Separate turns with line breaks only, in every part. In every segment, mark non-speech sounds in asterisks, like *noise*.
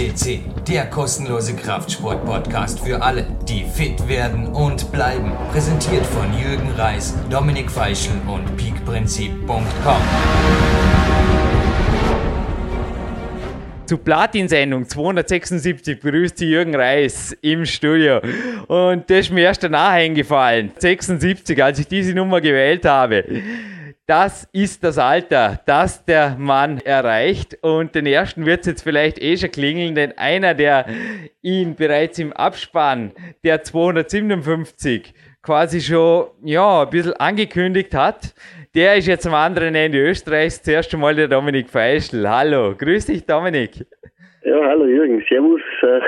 FCC, der kostenlose Kraftsport-Podcast für alle, die fit werden und bleiben. Präsentiert von Jürgen Reis, Dominik Feischl und peakprinzip.com.
Zu Platin-Sendung 276 begrüßt Sie Jürgen Reis im Studio. Und das ist mir erst danach eingefallen. 76, als ich diese Nummer gewählt habe. Das ist das Alter, das der Mann erreicht. Und den ersten wird es jetzt vielleicht eh schon klingeln, denn einer, der ihn bereits im Abspann der 257 quasi schon ja, ein bisschen angekündigt hat, der ist jetzt am anderen Ende Österreichs. Zuerst einmal der Dominik Feischl. Hallo, grüß dich Dominik.
Ja, hallo Jürgen, servus. Äh,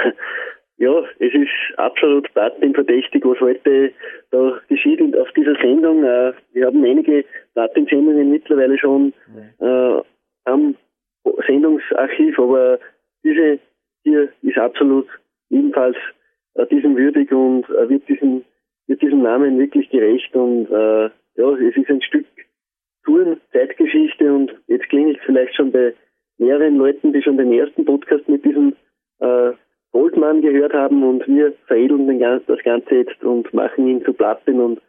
ja, es ist absolut platinverdächtig, was heute da geschieht auf dieser Sendung. Äh, wir haben einige Platin-Sendungen mittlerweile schon äh, am Sendungsarchiv, aber diese hier ist absolut ebenfalls äh, diesem würdig und äh, wird, diesem, wird diesem Namen wirklich gerecht und äh, ja, es ist ein Stück Touren, Zeitgeschichte und jetzt klinge ich vielleicht schon bei mehreren Leuten, die schon den ersten Podcast mit diesem äh, Goldmann gehört haben und wir veredeln den, das Ganze jetzt und machen ihn zu Platin und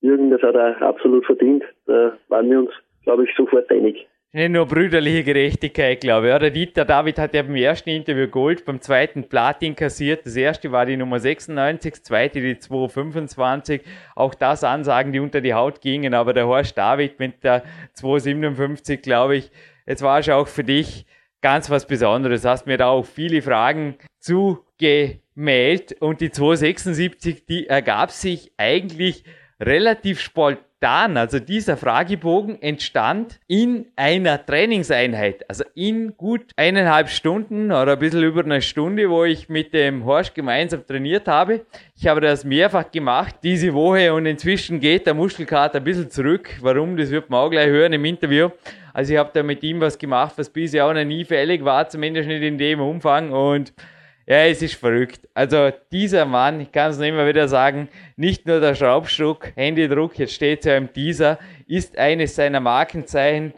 Jürgen, das hat er absolut verdient. Da waren wir uns, glaube ich, sofort einig.
Nicht nur brüderliche Gerechtigkeit, glaube ich. Ja, der Dieter David hat ja beim ersten Interview Gold, beim zweiten Platin kassiert. Das erste war die Nummer 96, das zweite die 225. Auch das Ansagen, die unter die Haut gingen. Aber der Horst David mit der 257, glaube ich, jetzt war es auch für dich ganz was Besonderes. Hast mir da auch viele Fragen zugemeldet. Und die 276, die ergab sich eigentlich relativ spontan. Also dieser Fragebogen entstand in einer Trainingseinheit, also in gut eineinhalb Stunden oder ein bisschen über eine Stunde, wo ich mit dem Horst gemeinsam trainiert habe. Ich habe das mehrfach gemacht diese Woche und inzwischen geht der Muskelkater ein bisschen zurück. Warum? Das wird man auch gleich hören im Interview. Also ich habe da mit ihm was gemacht, was bisher auch noch nie fällig war, zumindest nicht in dem Umfang und ja, es ist verrückt. Also dieser Mann, ich kann es nicht immer wieder sagen, nicht nur der Schraubstock, Handydruck, jetzt steht es ja im Teaser, ist eines seiner Markenzeichen.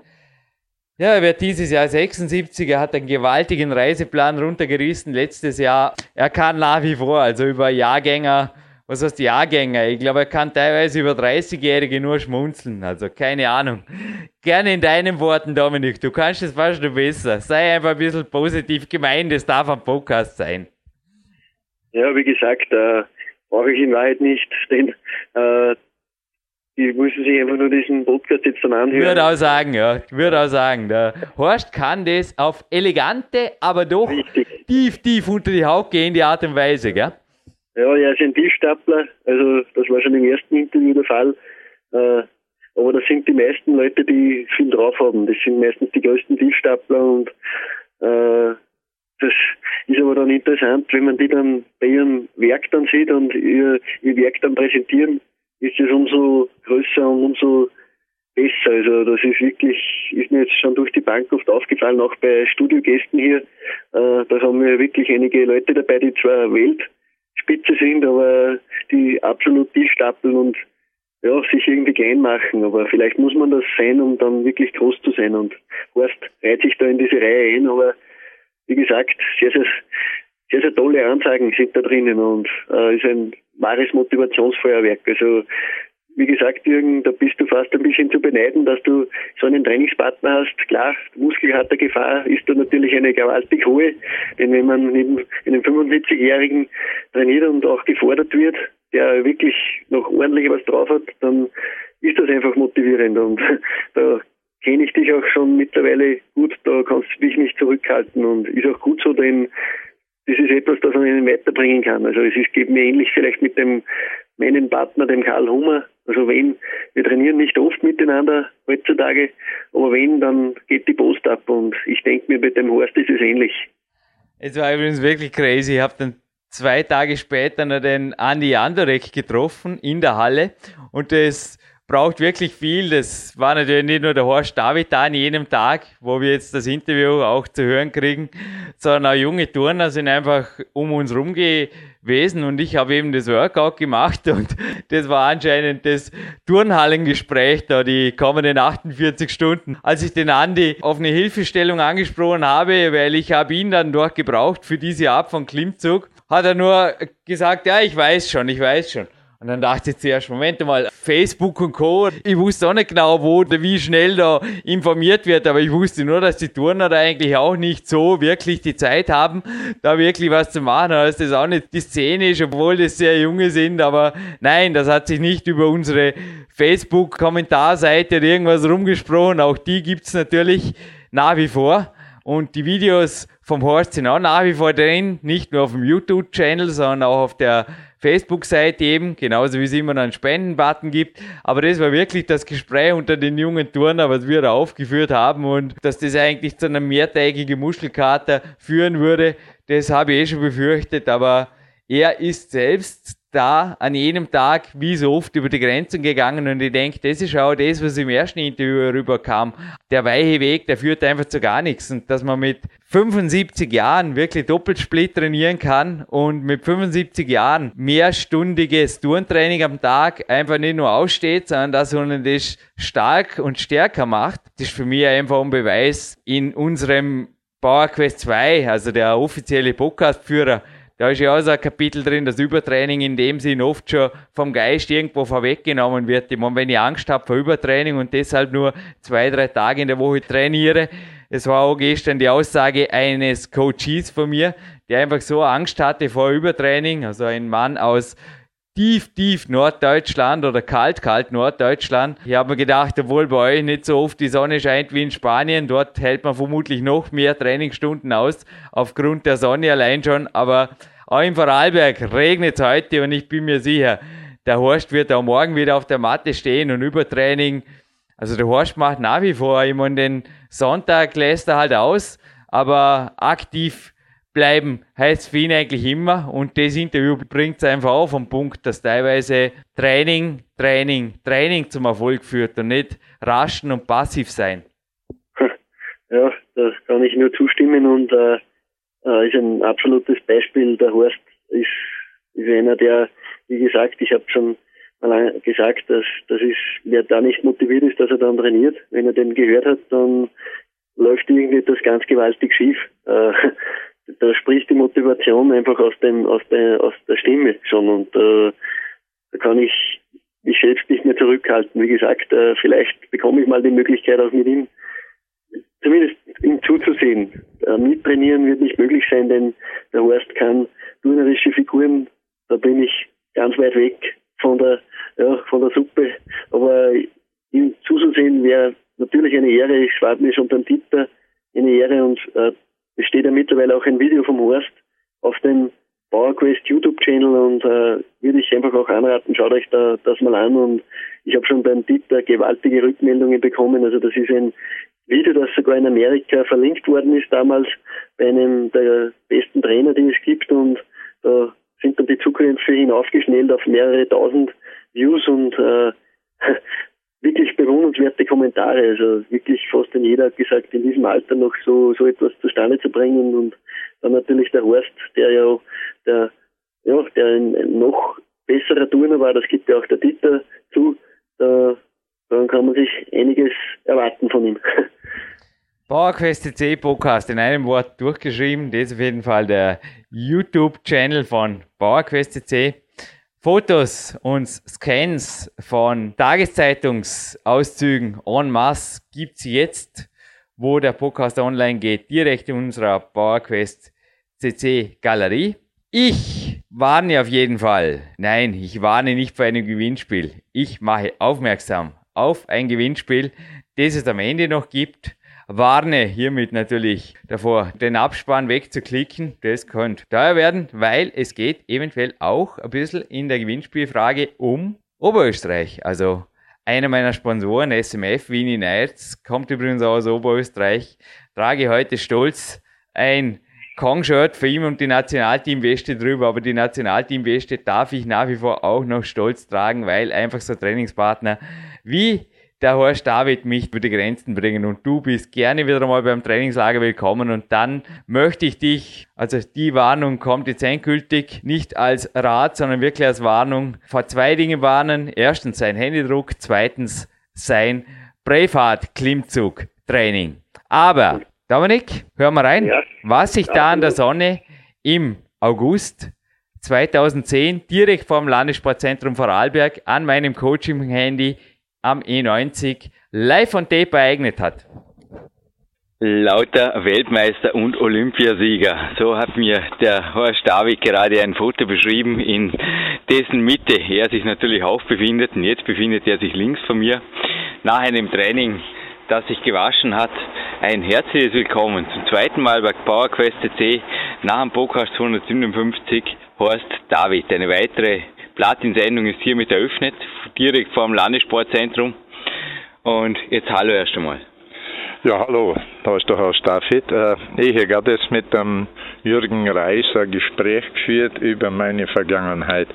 Ja, er wird dieses Jahr 76, er hat einen gewaltigen Reiseplan runtergerissen letztes Jahr. Er kann nach wie vor, also über Jahrgänger, was heißt Jahrgänger? Ich glaube, er kann teilweise über 30-Jährige nur schmunzeln. Also keine Ahnung. Gerne in deinen Worten, Dominik. Du kannst es fast noch besser. Sei einfach ein bisschen positiv gemeint. Es darf ein Podcast sein.
Ja, wie gesagt, äh, brauche ich in Wahrheit nicht, denn äh, die müssen sich einfach nur diesen Podcast jetzt dann anhören.
Ich würde auch sagen, ja. Ich würde auch sagen, der Horst kann das auf elegante, aber doch Richtig. tief, tief unter die Haut gehende Art und Weise, gell?
Ja, er ist ein Tiefstapler, also das war schon im ersten Interview der Fall. Äh, aber das sind die meisten Leute, die viel drauf haben. Das sind meistens die größten Tiefstapler und äh, das ist aber dann interessant, wenn man die dann bei ihrem Werk dann sieht und ihr, ihr Werk dann präsentieren, ist es umso größer und umso besser. Also das ist wirklich, ist mir jetzt schon durch die Bank oft aufgefallen, auch bei Studiogästen hier. Äh, da haben wir wirklich einige Leute dabei, die zwar Welt Spitze sind, aber die absolut tief stapeln und ja, sich irgendwie klein machen. Aber vielleicht muss man das sein, um dann wirklich groß zu sein. Und Horst reiht sich da in diese Reihe ein, aber wie gesagt, sehr, sehr, sehr, sehr tolle Ansagen sind da drinnen und äh, ist ein wahres Motivationsfeuerwerk. Also wie gesagt, Jürgen, da bist du fast ein bisschen zu beneiden, dass du so einen Trainingspartner hast. Klar, Muskelkatergefahr ist da natürlich eine gewaltig hohe, denn wenn man neben einem 75-Jährigen trainiert und auch gefordert wird, der wirklich noch ordentlich was drauf hat, dann ist das einfach motivierend und *laughs* da kenne ich dich auch schon mittlerweile gut, da kannst du dich nicht zurückhalten und ist auch gut so, denn das ist etwas, das man ihnen weiterbringen kann. Also es ist, geht mir ähnlich vielleicht mit dem meinen Partner, dem Karl Hummer. Also wenn, wir trainieren nicht oft miteinander heutzutage, aber wenn, dann geht die Post ab und ich denke mir, mit dem Horst ist es ähnlich.
Es war übrigens wirklich crazy. Ich habe dann zwei Tage später noch den Andi Andorek getroffen in der Halle und das braucht wirklich viel. Das war natürlich nicht nur der Horst David da an jedem Tag, wo wir jetzt das Interview auch zu hören kriegen, sondern auch junge Turner sind einfach um uns rum gewesen und ich habe eben das Workout gemacht *laughs* und das war anscheinend das Turnhallengespräch da die kommenden 48 Stunden. Als ich den Andi auf eine Hilfestellung angesprochen habe, weil ich habe ihn dann dort gebraucht für diese Art von Klimmzug, hat er nur gesagt, ja, ich weiß schon, ich weiß schon. Und dann dachte ich zuerst, Moment mal, Facebook und Co. Ich wusste auch nicht genau, wo, wie schnell da informiert wird, aber ich wusste nur, dass die Turner da eigentlich auch nicht so wirklich die Zeit haben, da wirklich was zu machen. Also das auch nicht die Szene ist, obwohl das sehr junge sind, aber nein, das hat sich nicht über unsere Facebook-Kommentarseite oder irgendwas rumgesprochen. Auch die gibt's natürlich nach wie vor. Und die Videos vom Horst sind auch nach wie vor drin, nicht nur auf dem YouTube-Channel, sondern auch auf der Facebook-Seite eben, genauso wie es immer noch einen Spendenbutton gibt. Aber das war wirklich das Gespräch unter den jungen Turner, was wir da aufgeführt haben und dass das eigentlich zu einer mehrtägigen Muschelkater führen würde, das habe ich eh schon befürchtet, aber er ist selbst da an jedem Tag wie so oft über die Grenzen gegangen und ich denke, das ist auch das, was im ersten Interview rüberkam. Der weiche Weg, der führt einfach zu gar nichts und dass man mit 75 Jahren wirklich Doppelsplit trainieren kann und mit 75 Jahren mehrstündiges Turntraining am Tag einfach nicht nur aussteht, sondern dass man das stark und stärker macht, das ist für mich einfach ein Beweis in unserem PowerQuest 2, also der offizielle Podcastführer, da ist ja auch so ein Kapitel drin, das Übertraining in dem Sinn oft schon vom Geist irgendwo vorweggenommen wird. Ich meine, wenn ich Angst habe vor Übertraining und deshalb nur zwei, drei Tage in der Woche trainiere, es war auch gestern die Aussage eines Coaches von mir, der einfach so Angst hatte vor Übertraining, also ein Mann aus tief, tief Norddeutschland oder kalt, kalt Norddeutschland. Ich habe mir gedacht, obwohl bei euch nicht so oft die Sonne scheint wie in Spanien, dort hält man vermutlich noch mehr Trainingsstunden aus, aufgrund der Sonne allein schon. Aber auch in Vorarlberg regnet es heute und ich bin mir sicher, der Horst wird auch morgen wieder auf der Matte stehen und Übertraining. Also der Horst macht nach wie vor, meine, den Sonntag lässt er halt aus, aber aktiv bleiben heißt für ihn eigentlich immer. Und das Interview bringt es einfach auf den Punkt, dass teilweise Training, Training, Training zum Erfolg führt und nicht raschen und passiv sein. *laughs*
Ja, das kann ich nur zustimmen und äh, äh ist ein absolutes Beispiel. Der Horst ist, ist einer, der, wie gesagt, ich habe schon mal gesagt, dass das ist, wer da nicht motiviert ist, dass er dann trainiert. Wenn er den gehört hat, dann läuft irgendwie das ganz gewaltig schief. Äh, da spricht die Motivation einfach aus dem, aus der, aus der Stimme schon und äh, da kann ich mich selbst nicht mehr zurückhalten. Wie gesagt, äh, vielleicht bekomme ich mal die Möglichkeit auch mit ihm, zumindest ihm zuzusehen. Äh, mittrainieren wird nicht möglich sein, denn der Horst kann turnerische Figuren, da bin ich ganz weit weg von der, ja, von der Suppe. Aber ihm zuzusehen wäre natürlich eine Ehre. Ich war mir schon beim Dieter eine Ehre und äh, es steht ja mittlerweile auch ein Video vom Horst auf dem PowerQuest YouTube-Channel und äh, würde ich einfach auch anraten, schaut euch da das mal an und ich habe schon beim Dieter gewaltige Rückmeldungen bekommen. Also das ist ein Video, das sogar in Amerika verlinkt worden ist damals bei einem der besten Trainer, die es gibt und da sind dann die Zugriffs hinaufgeschnellt auf mehrere tausend Views und äh, *laughs* wirklich bewundernswerte Kommentare. Also wirklich fast in jeder hat gesagt, in diesem Alter noch so, so etwas zustande zu bringen. Und dann natürlich der Horst, der ja, der, ja, der ein, noch besserer Turner war, das gibt ja auch der Dieter zu. Da, dann kann man sich einiges erwarten von ihm. *laughs*
PowerQuest C Podcast in einem Wort durchgeschrieben. Das ist auf jeden Fall der YouTube-Channel von PowerQuest C. Fotos und Scans von Tageszeitungsauszügen en masse gibt es jetzt, wo der Podcast online geht, direkt in unserer PowerQuest CC Galerie. Ich warne auf jeden Fall. Nein, ich warne nicht vor einem Gewinnspiel. Ich mache aufmerksam auf ein Gewinnspiel, das es am Ende noch gibt warne hiermit natürlich davor, den Abspann wegzuklicken. Das könnte teuer werden, weil es geht eventuell auch ein bisschen in der Gewinnspielfrage um Oberösterreich. Also einer meiner Sponsoren, SMF Wien Nights, kommt übrigens aus Oberösterreich, trage heute stolz ein Kong-Shirt für ihn und die Nationalteam-Weste drüber, aber die Nationalteam-Weste darf ich nach wie vor auch noch stolz tragen, weil einfach so Trainingspartner wie der Horst David mich über die Grenzen bringen und du bist gerne wieder mal beim Trainingslager willkommen und dann möchte ich dich, also die Warnung kommt jetzt endgültig, nicht als Rat, sondern wirklich als Warnung vor zwei Dingen warnen. Erstens sein Handydruck, zweitens sein Braveheart-Klimmzug-Training. Aber, Dominik, hör mal rein, ja. was sich da an der Sonne im August 2010 direkt vom Landessportzentrum Vorarlberg an meinem Coaching-Handy am E90 live on tape ereignet hat?
Lauter Weltmeister und Olympiasieger. So hat mir der Horst David gerade ein Foto beschrieben, in dessen Mitte er sich natürlich auch befindet. Und jetzt befindet er sich links von mir. Nach einem Training, das sich gewaschen hat, ein herzliches Willkommen zum zweiten Mal bei PowerQuest C nach dem Podcast 257 Horst David. Eine weitere Platin-Sendung ist hiermit eröffnet, direkt vor dem Landessportzentrum. Und jetzt hallo erst einmal.
Ja, hallo, da ist der Herr Staffit. Ich habe gerade jetzt mit dem Jürgen Reis ein Gespräch geführt über meine Vergangenheit.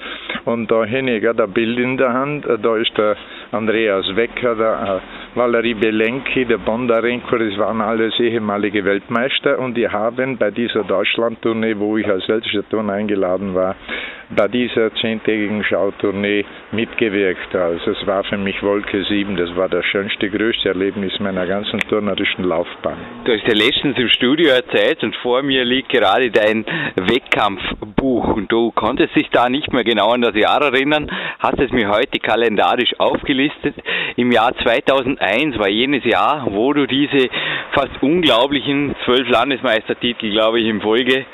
Und da habe ich gerade ein Bild in der Hand. Äh, da ist der Andreas Wecker, der äh, Valerie Belenki, der Bondarenko, das waren alles ehemalige Weltmeister. Und die haben bei dieser Deutschland-Tournee, wo ich als ältester Turner eingeladen war, bei dieser zehntägigen Schautournee mitgewirkt. Also es war für mich Wolke 7, das war das schönste, größte Erlebnis meiner ganzen turnerischen Laufbahn.
Du hast ja letztens im Studio erzählt und vor mir liegt gerade dein Wettkampfbuch und du konntest dich da nicht mehr genau an das Jahr erinnern, hast es mir heute kalendarisch aufgelistet. Im Jahr 2001 war jenes Jahr, wo du diese fast unglaublichen zwölf Landesmeistertitel, glaube ich, in Folge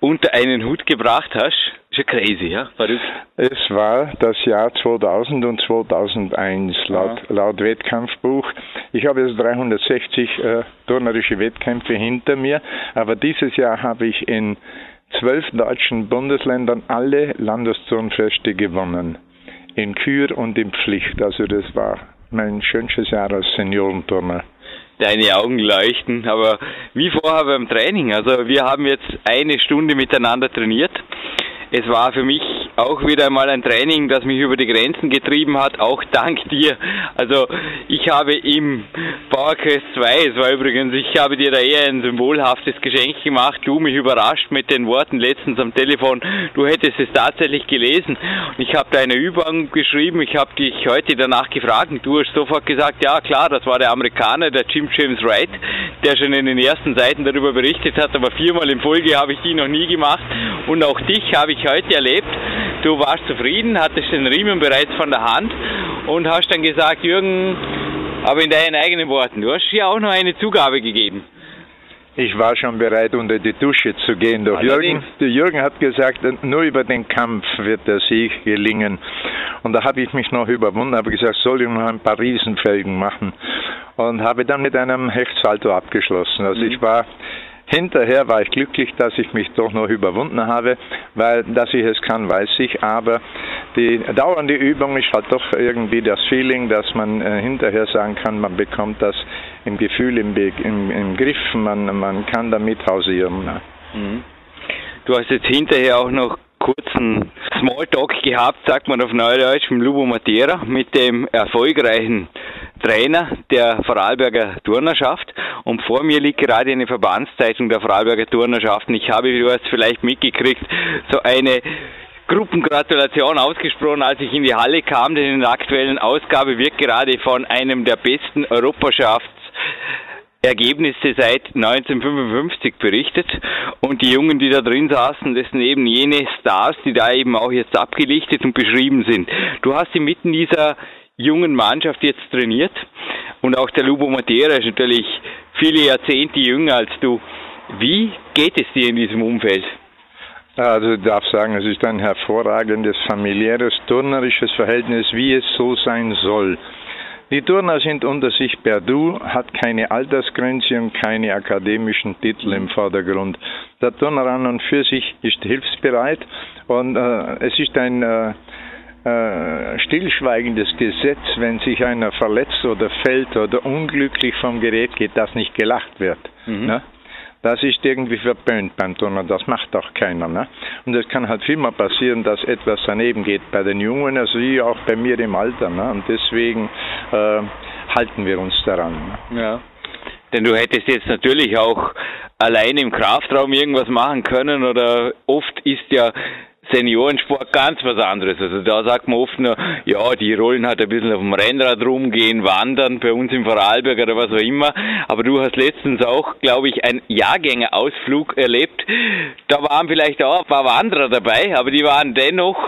unter einen Hut gebracht hast. Schon crazy, ja? Verrückt.
Es war das Jahr 2000 und 2001 laut, ja. laut Wettkampfbuch. Ich habe jetzt 360 äh, turnerische Wettkämpfe hinter mir, aber dieses Jahr habe ich in zwölf deutschen Bundesländern alle Landesturnfeste gewonnen. In Kür und in Pflicht. Also das war mein schönstes Jahr als Seniorenturner
deine Augen leuchten. Aber wie vorher beim Training. Also wir haben jetzt eine Stunde miteinander trainiert. Es war für mich auch wieder einmal ein Training, das mich über die Grenzen getrieben hat, auch dank dir. Also ich habe im PowerQuest 2, es war übrigens, ich habe dir da eher ein symbolhaftes Geschenk gemacht, du mich überrascht mit den Worten letztens am Telefon, du hättest es tatsächlich gelesen. Und ich habe da eine Übung geschrieben, ich habe dich heute danach gefragt. Und du hast sofort gesagt, ja klar, das war der Amerikaner, der Jim James Wright, der schon in den ersten Seiten darüber berichtet hat, aber viermal in Folge habe ich die noch nie gemacht. Und auch dich habe ich heute erlebt Du warst zufrieden, hattest den Riemen bereits von der Hand und hast dann gesagt, Jürgen, aber in deinen eigenen Worten, du hast ja auch noch eine Zugabe gegeben.
Ich war schon bereit, unter die Dusche zu gehen. Doch Jürgen, der Jürgen hat gesagt, nur über den Kampf wird der Sieg gelingen. Und da habe ich mich noch überwunden, habe gesagt, soll ich noch ein paar Riesenfelgen machen. Und habe dann mit einem Hechtsalto abgeschlossen. Also mhm. ich war Hinterher war ich glücklich, dass ich mich doch noch überwunden habe, weil dass ich es kann, weiß ich, aber die dauernde Übung ist halt doch irgendwie das Feeling, dass man äh, hinterher sagen kann, man bekommt das im Gefühl, im, im, im Griff, man, man kann damit hausieren. Mhm.
Du hast jetzt hinterher auch noch kurzen Smalltalk gehabt, sagt man auf Neudeutsch, mit Lubo Matera, mit dem erfolgreichen Trainer der Vorarlberger Turnerschaft. Und vor mir liegt gerade eine Verbandszeitung der Vorarlberger Turnerschaft. Und ich habe, du hast vielleicht mitgekriegt, so eine Gruppengratulation ausgesprochen, als ich in die Halle kam, denn in der aktuellen Ausgabe wird gerade von einem der besten Europaschafts Ergebnisse seit 1955 berichtet und die Jungen, die da drin saßen, das sind eben jene Stars, die da eben auch jetzt abgelichtet und beschrieben sind. Du hast inmitten dieser jungen Mannschaft jetzt trainiert und auch der Lubo Matera ist natürlich viele Jahrzehnte jünger als du. Wie geht es dir in diesem Umfeld?
Also ich darf sagen, es ist ein hervorragendes familiäres, turnerisches Verhältnis, wie es so sein soll. Die Turner sind unter sich per Du, hat keine Altersgrenze und keine akademischen Titel im Vordergrund. Der Turner an und für sich ist hilfsbereit und äh, es ist ein äh, äh, stillschweigendes Gesetz, wenn sich einer verletzt oder fällt oder unglücklich vom Gerät geht, dass nicht gelacht wird. Mhm. Ne? Das ist irgendwie verpönt beim Turner, das macht doch keiner. Ne? Und es kann halt viel mal passieren, dass etwas daneben geht bei den Jungen, also wie auch bei mir im Alter. Ne? Und deswegen äh, halten wir uns daran.
Ja. Denn du hättest jetzt natürlich auch allein im Kraftraum irgendwas machen können oder oft ist ja Seniorensport ganz was anderes. Also da sagt man oft nur, ja, die rollen halt ein bisschen auf dem Rennrad rumgehen, wandern, bei uns im Vorarlberg oder was auch immer. Aber du hast letztens auch, glaube ich, einen Jahrgängerausflug erlebt. Da waren vielleicht auch ein paar Wanderer dabei, aber die waren dennoch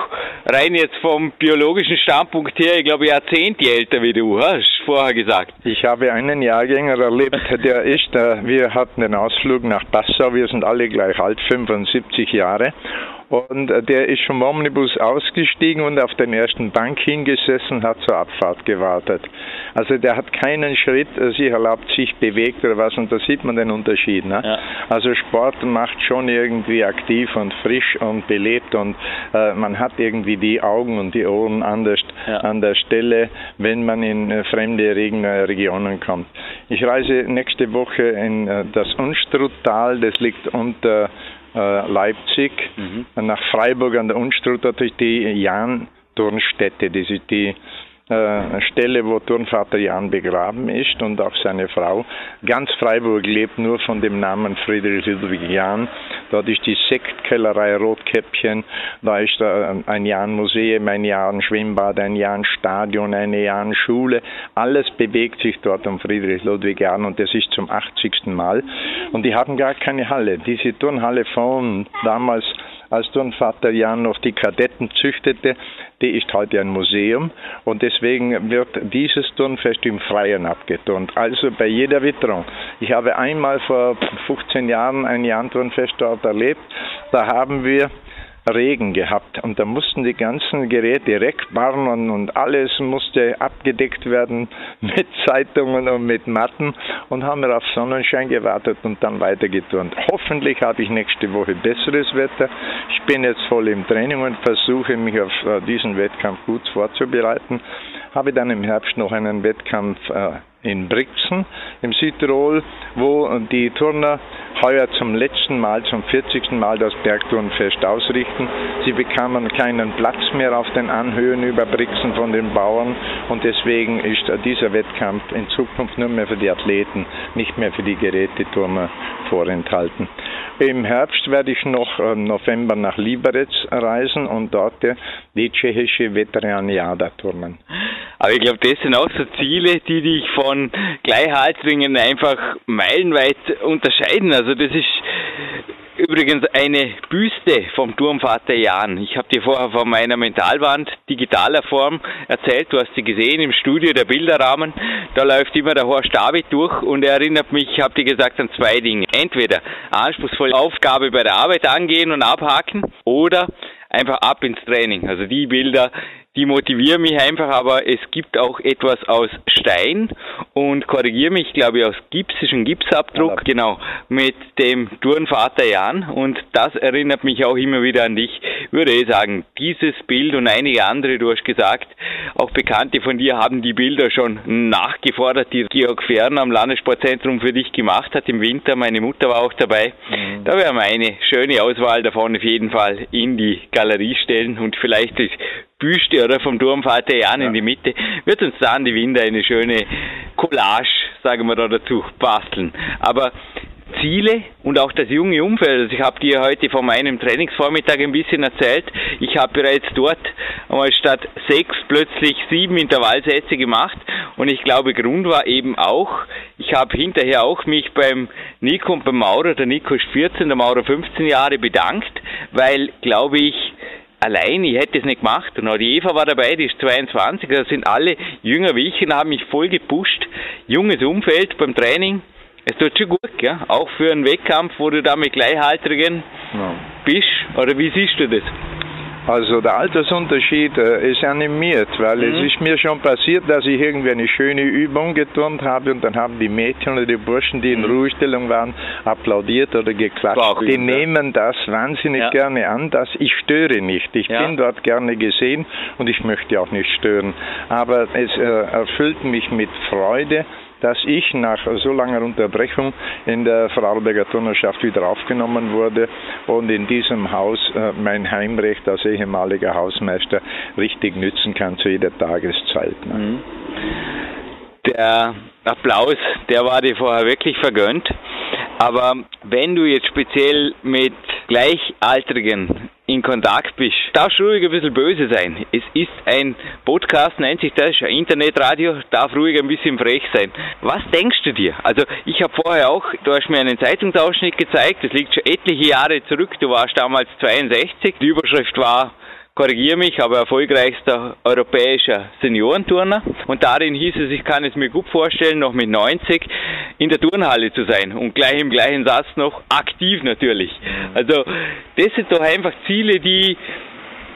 rein jetzt vom biologischen Standpunkt her, ich glaube, Jahrzehnte älter wie du, hast vorher gesagt.
Ich habe einen Jahrgänger erlebt, der ist, äh, wir hatten den Ausflug nach Passau, wir sind alle gleich alt, 75 Jahre. Und äh, der ist vom Omnibus ausgestiegen und auf den ersten Bank hingesessen, hat zur Abfahrt gewartet. Also der hat keinen Schritt äh, sich erlaubt, sich bewegt oder was und da sieht man den Unterschied. Ne? Ja. Also Sport macht schon irgendwie aktiv und frisch und belebt und äh, man hat irgendwie die Augen und die Ohren anders ja. an der Stelle, wenn man in äh, fremde Regionen kommt. Ich reise nächste Woche in äh, das Unstruttal, das liegt unter äh, Leipzig mhm. nach Freiburg an der Unstrut durch die Jan-Turnstätte. Das ist die äh, Stelle, wo Turnvater Jan begraben ist und auch seine Frau. Ganz Freiburg lebt nur von dem Namen Friedrich Ludwig Jan. Dort ist die Sektkellerei Rotkäppchen, da ist ein Jan-Museum, ein Jan-Schwimmbad, ein Jan-Stadion, eine Jan-Schule. Alles bewegt sich dort um Friedrich Ludwig Jan und das ist zum 80. Mal. Und die haben gar keine Halle. Diese Turnhalle von damals als Turnvater Jan noch die Kadetten züchtete, die ist heute ein Museum und deswegen wird dieses Turnfest im Freien abgeturnt. Also bei jeder Witterung. Ich habe einmal vor 15 Jahren ein Jan-Turnfest dort erlebt. Da haben wir Regen gehabt und da mussten die ganzen Geräte wegbarren und alles musste abgedeckt werden *laughs* mit Zeitungen und mit Matten und haben wir auf Sonnenschein gewartet und dann weitergeturnt. Hoffentlich habe ich nächste Woche besseres Wetter. Ich bin jetzt voll im Training und versuche mich auf äh, diesen Wettkampf gut vorzubereiten. Habe dann im Herbst noch einen Wettkampf äh, in Brixen im Südtirol, wo die Turner heuer zum letzten Mal, zum 40. Mal das Bergturnfest ausrichten. Sie bekamen keinen Platz mehr auf den Anhöhen über Brixen von den Bauern und deswegen ist dieser Wettkampf in Zukunft nur mehr für die Athleten, nicht mehr für die Geräteturner vorenthalten. Im Herbst werde ich noch im November nach Liberec reisen und dort die tschechische Veteraniada turnen.
Aber ich glaube, das sind auch so Ziele, die dich von Gleichaltrigen einfach meilenweit unterscheiden. Also das ist übrigens eine Büste vom Turmvater Jan. Ich habe dir vorher von meiner Mentalwand digitaler Form erzählt. Du hast sie gesehen im Studio, der Bilderrahmen. Da läuft immer der Horst David durch und er erinnert mich, ich habe dir gesagt, an zwei Dinge. Entweder anspruchsvolle Aufgabe bei der Arbeit angehen und abhaken oder einfach ab ins Training. Also die Bilder, die motivieren mich einfach, aber es gibt auch etwas aus Stein und korrigiere mich, glaube ich, aus Gips, ist ein Gipsabdruck, genau, mit dem Turnvater Jan und das erinnert mich auch immer wieder an dich. Würde ich sagen, dieses Bild und einige andere, du hast gesagt, auch Bekannte von dir haben die Bilder schon nachgefordert, die Georg Fern am Landessportzentrum für dich gemacht hat im Winter. Meine Mutter war auch dabei. Mhm. Da werden wir eine schöne Auswahl davon auf jeden Fall in die Galerie stellen und vielleicht das Büste oder vom Turmvater Jan ja. in die Mitte, wird uns dann die Winder eine schöne Collage, sagen wir da dazu, basteln. Aber Ziele und auch das junge Umfeld. Also ich habe dir heute von meinem Trainingsvormittag ein bisschen erzählt. Ich habe bereits dort einmal statt sechs plötzlich sieben Intervallsätze gemacht und ich glaube Grund war eben auch, ich habe hinterher auch mich beim Nico und beim Maurer, der Nico ist 14, der Maurer 15 Jahre bedankt, weil glaube ich allein, ich hätte es nicht gemacht. Und auch die Eva war dabei, die ist 22, da sind alle jünger wie ich und haben mich voll gepusht. Junges Umfeld beim Training. Es tut schon gut, gell? auch für einen Wettkampf, wo du da mit Gleichaltrigen ja. bist. Oder wie siehst du das?
Also der Altersunterschied äh, ist animiert, weil mhm. es ist mir schon passiert, dass ich irgendwie eine schöne Übung geturnt habe und dann haben die Mädchen oder die Burschen, die in mhm. Ruhestellung waren, applaudiert oder geklatscht. Die gut, nehmen das wahnsinnig ja. gerne an, dass ich störe nicht. Ich ja. bin dort gerne gesehen und ich möchte auch nicht stören. Aber es äh, erfüllt mich mit Freude, dass ich nach so langer Unterbrechung in der Vorarlberger Turnerschaft wieder aufgenommen wurde und in diesem Haus äh, mein Heimrecht als ehemaliger Hausmeister richtig nützen kann zu jeder Tageszeit. Ne? Mhm.
der Applaus, der war dir vorher wirklich vergönnt. Aber wenn du jetzt speziell mit Gleichaltrigen in Kontakt bist, darfst ruhig ein bisschen böse sein. Es ist ein Podcast, nennt sich das, ein Internetradio, darf ruhig ein bisschen frech sein. Was denkst du dir? Also ich habe vorher auch, du hast mir einen Zeitungsausschnitt gezeigt, das liegt schon etliche Jahre zurück, du warst damals 62, die Überschrift war korrigiere mich, aber erfolgreichster europäischer Seniorenturner. Und darin hieß es, ich kann es mir gut vorstellen, noch mit 90 in der Turnhalle zu sein und gleich im gleichen Satz noch aktiv natürlich. Also das sind doch einfach Ziele, die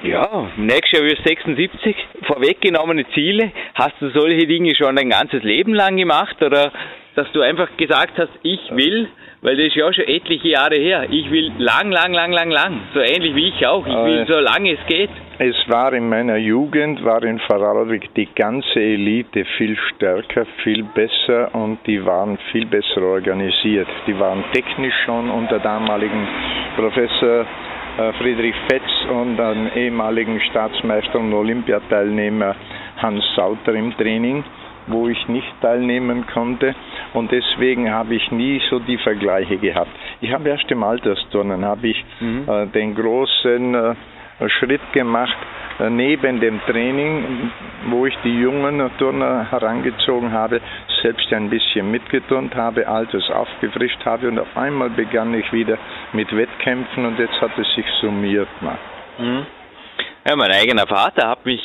ja, nächstes Jahr wirst du 76. Vorweggenommene Ziele. Hast du solche Dinge schon dein ganzes Leben lang gemacht oder dass du einfach gesagt hast, ich will weil das ist ja schon etliche Jahre her. Ich will lang, lang, lang, lang, lang. So ähnlich wie ich auch. Ich will so lange es geht.
Es war in meiner Jugend, war in Vorarlberg die ganze Elite viel stärker, viel besser und die waren viel besser organisiert. Die waren technisch schon unter damaligen Professor äh, Friedrich Fetz und einem ehemaligen Staatsmeister und Olympiateilnehmer Hans Sauter im Training wo ich nicht teilnehmen konnte und deswegen habe ich nie so die Vergleiche gehabt. Ich habe erst im Altersturnen habe ich mhm. äh, den großen äh, Schritt gemacht, äh, neben dem Training, wo ich die jungen Turner herangezogen habe, selbst ein bisschen mitgeturnt habe, Altes aufgefrischt habe und auf einmal begann ich wieder mit Wettkämpfen und jetzt hat es sich summiert.
Mhm. Ja, mein eigener Vater hat mich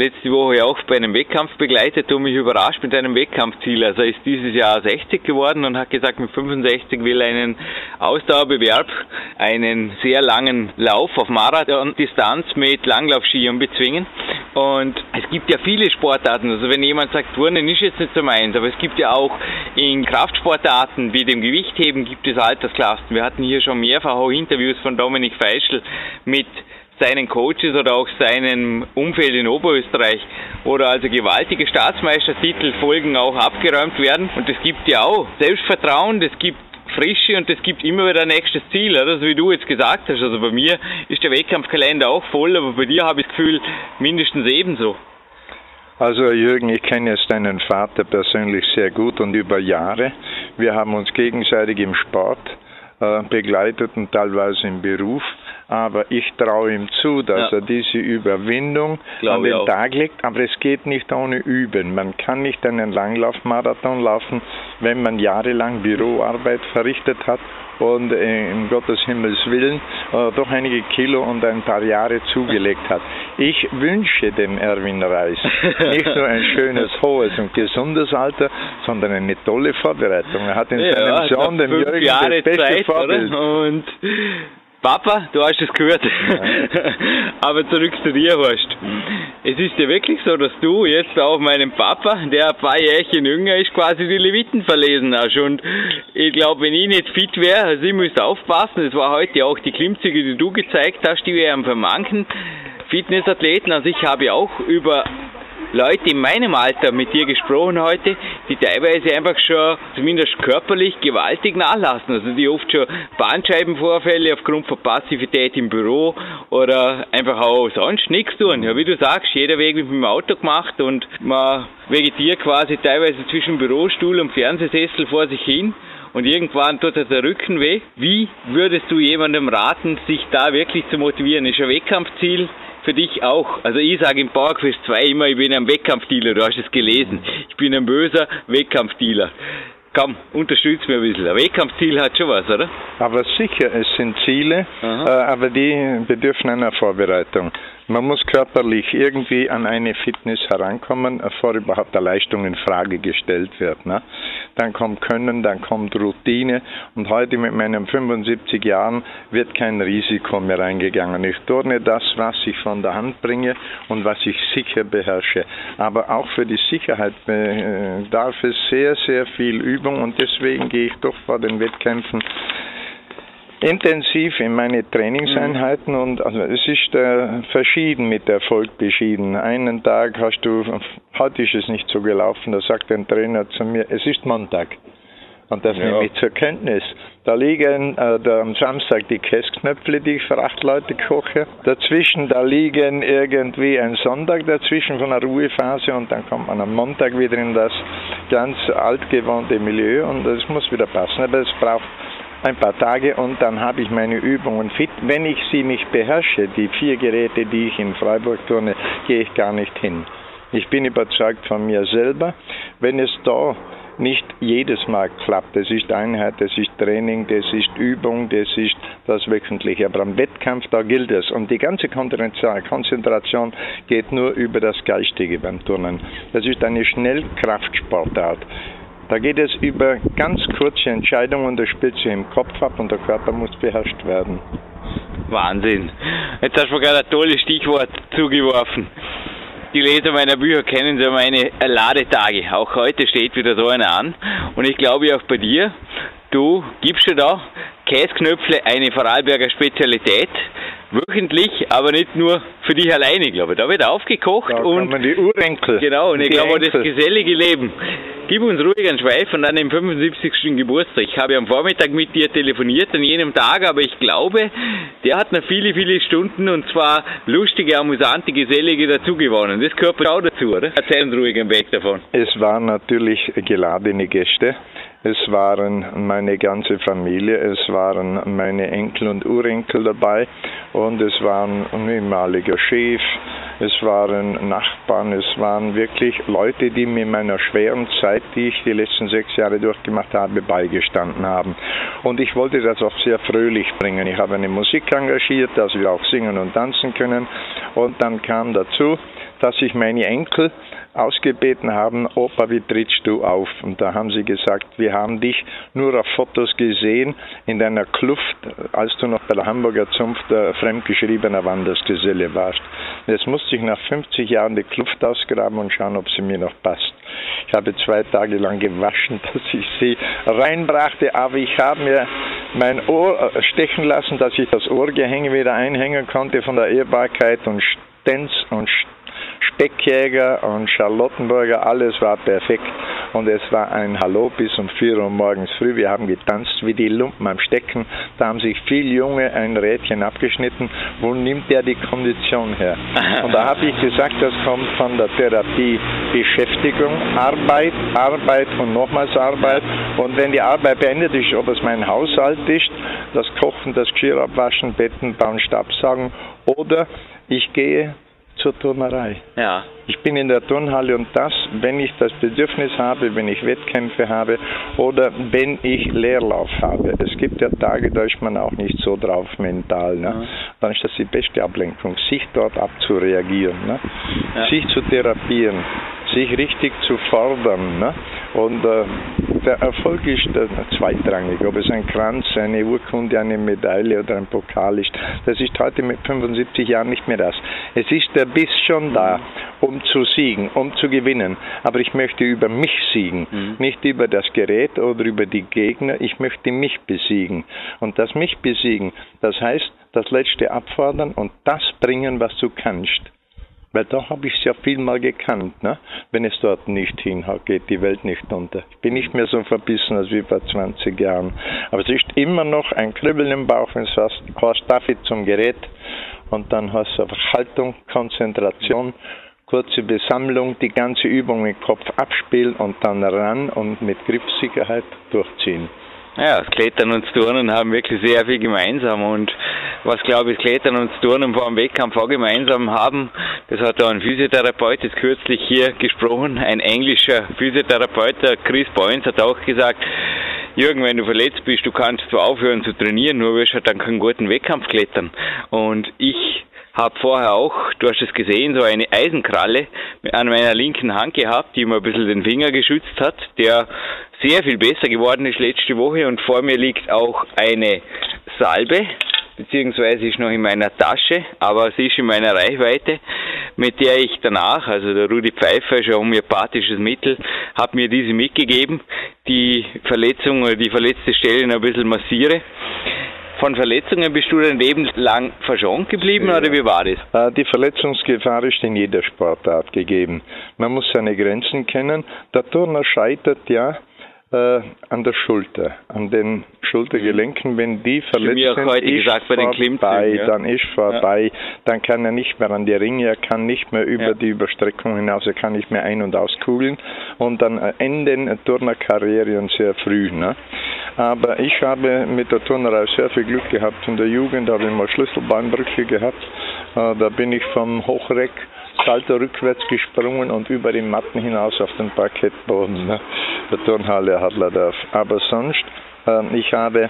letzte Woche auch bei einem Wettkampf begleitet und mich überrascht mit einem Wettkampfziel. Also er ist dieses Jahr 60 geworden und hat gesagt, mit 65 will er einen Ausdauerbewerb, einen sehr langen Lauf auf Marathon-Distanz mit Langlaufskiern bezwingen. Und es gibt ja viele Sportarten. Also wenn jemand sagt, Turnen ist jetzt nicht so meins, aber es gibt ja auch in Kraftsportarten wie dem Gewichtheben gibt es Altersklassen. Wir hatten hier schon mehrfach auch Interviews von Dominik Feischl mit seinen Coaches oder auch seinem Umfeld in Oberösterreich, oder also gewaltige Staatsmeistertitel folgen auch abgeräumt werden. Und es gibt ja auch Selbstvertrauen, das gibt Frische und es gibt immer wieder ein nächstes Ziel, oder? Also wie du jetzt gesagt hast. Also bei mir ist der Wettkampfkalender auch voll, aber bei dir habe ich das Gefühl mindestens ebenso.
Also Jürgen, ich kenne jetzt deinen Vater persönlich sehr gut und über Jahre. Wir haben uns gegenseitig im Sport äh, begleitet und teilweise im Beruf. Aber ich traue ihm zu, dass ja. er diese Überwindung Glaube an den Tag legt. Aber es geht nicht ohne Üben. Man kann nicht einen Langlaufmarathon laufen, wenn man jahrelang Büroarbeit verrichtet hat und äh, in Gottes Himmels Willen äh, doch einige Kilo und ein paar Jahre zugelegt hat. Ich wünsche dem Erwin Reis *laughs* nicht nur ein schönes, hohes und gesundes Alter, sondern eine tolle Vorbereitung. Er hat in ja, seinem Sohn, dem Jürgen,
Jahre das beste Zeit, Vorbild. Papa, du hast es gehört. *laughs* Aber zurück zu dir, Horst. Es ist ja wirklich so, dass du jetzt auch meinem Papa, der ein paar Jährchen jünger ist, quasi die Leviten verlesen hast. Und ich glaube, wenn ich nicht fit wäre, also ich müsste aufpassen, es war heute auch die Klimmzüge, die du gezeigt hast, die wären für manchen Fitnessathleten. Also ich habe auch über Leute in meinem Alter mit dir gesprochen heute, die teilweise einfach schon zumindest körperlich gewaltig nachlassen. Also die oft schon Bandscheibenvorfälle aufgrund von Passivität im Büro oder einfach auch sonst nichts tun. Ja, wie du sagst, jeder Weg wird mit dem Auto gemacht und man vegetiert quasi teilweise zwischen Bürostuhl und Fernsehsessel vor sich hin und irgendwann tut der Rücken weh. Wie würdest du jemandem raten, sich da wirklich zu motivieren? Ist ein Wettkampfziel für dich auch. Also ich sage im Powerquest 2 immer, ich bin ein Wettkampfdealer, du hast es gelesen. Ich bin ein böser Wettkampfdealer. Komm, unterstützt mir ein bisschen. Ein Wettkampfziel hat schon was, oder?
Aber sicher, es sind Ziele, äh, aber die bedürfen einer Vorbereitung. Man muss körperlich irgendwie an eine Fitness herankommen, bevor überhaupt eine Leistung in Frage gestellt wird. Ne? Dann kommt Können, dann kommt Routine und heute mit meinen 75 Jahren wird kein Risiko mehr eingegangen. Ich turne das, was ich von der Hand bringe und was ich sicher beherrsche. Aber auch für die Sicherheit bedarf es sehr, sehr viel Übung und deswegen gehe ich doch vor den Wettkämpfen intensiv in meine Trainingseinheiten mhm. und also es ist äh, verschieden mit Erfolg beschieden. Einen Tag hast du, heute ist es nicht so gelaufen, da sagt ein Trainer zu mir, es ist Montag. Und das ja. nehme ich zur Kenntnis. Da liegen äh, am Samstag die Käsknöpfle, die ich für acht Leute koche. Dazwischen, da liegen irgendwie ein Sonntag dazwischen von einer Ruhephase und dann kommt man am Montag wieder in das ganz altgewohnte Milieu und das muss wieder passen. Aber es braucht ein paar Tage und dann habe ich meine Übungen fit. Wenn ich sie nicht beherrsche, die vier Geräte, die ich in Freiburg turne, gehe ich gar nicht hin. Ich bin überzeugt von mir selber. Wenn es da nicht jedes Mal klappt. Das ist Einheit, das ist Training, das ist Übung, das ist das Wöchentliche. Aber am Wettkampf, da gilt es. Und die ganze Konzentration geht nur über das Geistige beim Turnen. Das ist eine Schnellkraftsportart. Da geht es über ganz kurze Entscheidungen, das spielt sich im Kopf ab und der Körper muss beherrscht werden.
Wahnsinn. Jetzt hast du mir gerade ein tolles Stichwort zugeworfen. Die Leser meiner Bücher kennen so meine Ladetage. Auch heute steht wieder so einer an. Und ich glaube auch bei dir, du gibst ja da Käsknöpfle eine Vorarlberger Spezialität. Wöchentlich, aber nicht nur für dich alleine, glaube ich. Da wird aufgekocht
da
und.
die Urenkel.
Genau, und ich glaube,
Enkel.
das gesellige Leben. Gib uns ruhig einen Schweif und dann im 75. Geburtstag. Ich habe am Vormittag mit dir telefoniert, an jenem Tag, aber ich glaube, der hat noch viele, viele Stunden und zwar lustige, amüsante, gesellige dazugewonnen. Das gehört auch dazu, oder? Erzähl uns ruhig einen Weg davon.
Es waren natürlich geladene Gäste. Es waren meine ganze Familie, es waren meine Enkel und Urenkel dabei und es waren ein ehemaliger Chef, es waren Nachbarn, es waren wirklich Leute, die mir in meiner schweren Zeit, die ich die letzten sechs Jahre durchgemacht habe, beigestanden haben. Und ich wollte das auch sehr fröhlich bringen. Ich habe eine Musik engagiert, dass wir auch singen und tanzen können. Und dann kam dazu, dass ich meine Enkel ausgebeten haben, Opa, wie trittst du auf? Und da haben sie gesagt, wir haben dich nur auf Fotos gesehen in deiner Kluft, als du noch bei der Hamburger Zunft der fremdgeschriebener Wandersgeselle warst. Jetzt musste ich nach 50 Jahren die Kluft ausgraben und schauen, ob sie mir noch passt. Ich habe zwei Tage lang gewaschen, *laughs* dass ich sie reinbrachte, aber ich habe mir mein Ohr stechen lassen, dass ich das Ohrgehänge wieder einhängen konnte von der Ehrbarkeit und Stenz und Speckjäger und Charlottenburger, alles war perfekt. Und es war ein Hallo bis um 4 Uhr morgens früh. Wir haben getanzt wie die Lumpen am Stecken. Da haben sich viele Junge ein Rädchen abgeschnitten. Wo nimmt der die Kondition her? *laughs* Und da habe ich gesagt, das kommt von der Therapie Beschäftigung, Arbeit, Arbeit und nochmals Arbeit. Und wenn die Arbeit beendet ist, ob es mein Haushalt ist, das Kochen, das Geschirr abwaschen, Betten bauen, Stabsagen oder ich gehe zur Turnerei.
Ja.
Ich bin in der Turnhalle und das, wenn ich das Bedürfnis habe, wenn ich Wettkämpfe habe oder wenn ich Leerlauf habe. Es gibt ja Tage, da ist man auch nicht so drauf mental. Ne?
Ja.
Dann ist das die beste Ablenkung, sich dort abzureagieren, ne?
Ja.
sich zu therapieren, sich richtig zu fordern. Ne? Und äh, der Erfolg ist äh, zweitrangig. Ob es ein Kranz, eine Urkunde, eine Medaille oder ein Pokal ist, das ist heute mit 75 Jahren nicht mehr das. Es ist der Biss schon da, um zu siegen, um zu gewinnen. Aber ich möchte über mich siegen,
Mhm.
nicht über das Gerät oder über die Gegner. Ich möchte mich besiegen. Und das mich besiegen, das heißt, das Letzte abfordern und das bringen, was du kannst. Weil da habe ich ja viel mal gekannt. Ne? Wenn es dort nicht hinhaut, geht die Welt nicht unter. Ich bin nicht mehr so verbissen als wie vor 20 Jahren. Aber es ist immer noch ein Kribbeln im Bauch, wenn es heißt, hast David zum Gerät und dann hast du einfach Haltung, Konzentration, kurze Besammlung, die ganze Übung im Kopf abspielen und dann ran und mit Griffsicherheit durchziehen.
Ja, das Klettern und das Turnen haben wirklich sehr viel gemeinsam und was glaube ich Klettern und das Turnen vor dem Wettkampf auch gemeinsam haben, das hat da ein Physiotherapeut jetzt kürzlich hier gesprochen, ein englischer Physiotherapeut, der Chris Boyens hat auch gesagt, Jürgen, wenn du verletzt bist, du kannst zwar aufhören zu trainieren, nur wirst halt dann keinen guten Wettkampf klettern. Und ich habe vorher auch, du hast es gesehen, so eine Eisenkralle an meiner linken Hand gehabt, die mir ein bisschen den Finger geschützt hat, der sehr viel besser geworden ist letzte Woche und vor mir liegt auch eine Salbe, beziehungsweise ist noch in meiner Tasche, aber sie ist in meiner Reichweite, mit der ich danach, also der Rudi Pfeiffer ist ein homöopathisches Mittel, hat mir diese mitgegeben, die Verletzung oder die verletzte Stelle ein bisschen massiere. Von Verletzungen bist du dein Leben lang verschont geblieben
Ja.
oder wie war das?
Äh, Die Verletzungsgefahr ist in jeder Sportart gegeben. Man muss seine Grenzen kennen. Der Turner scheitert ja, äh, an der Schulter, an den Schultergelenken. Wenn die verletzt
mir
sind,
heute
ist
gesagt bei den
vorbei,
Klimmzügen, ja.
dann ist vorbei. Dann kann er nicht mehr an die Ringe, er kann nicht mehr über
Ja.
die Überstreckung hinaus, er kann nicht mehr ein- und auskugeln und dann äh, enden Turnerkarrieren sehr früh. Ne? Aber ich habe mit der Turnerei sehr viel Glück gehabt. In der Jugend habe ich mal Schlüsselbeinbrüche gehabt. Äh, Da bin ich vom Hochreck Salto rückwärts gesprungen und über die Matten hinaus auf den Parkettboden ne, der Turnhalle Hadlerdorf. Aber sonst, äh, ich habe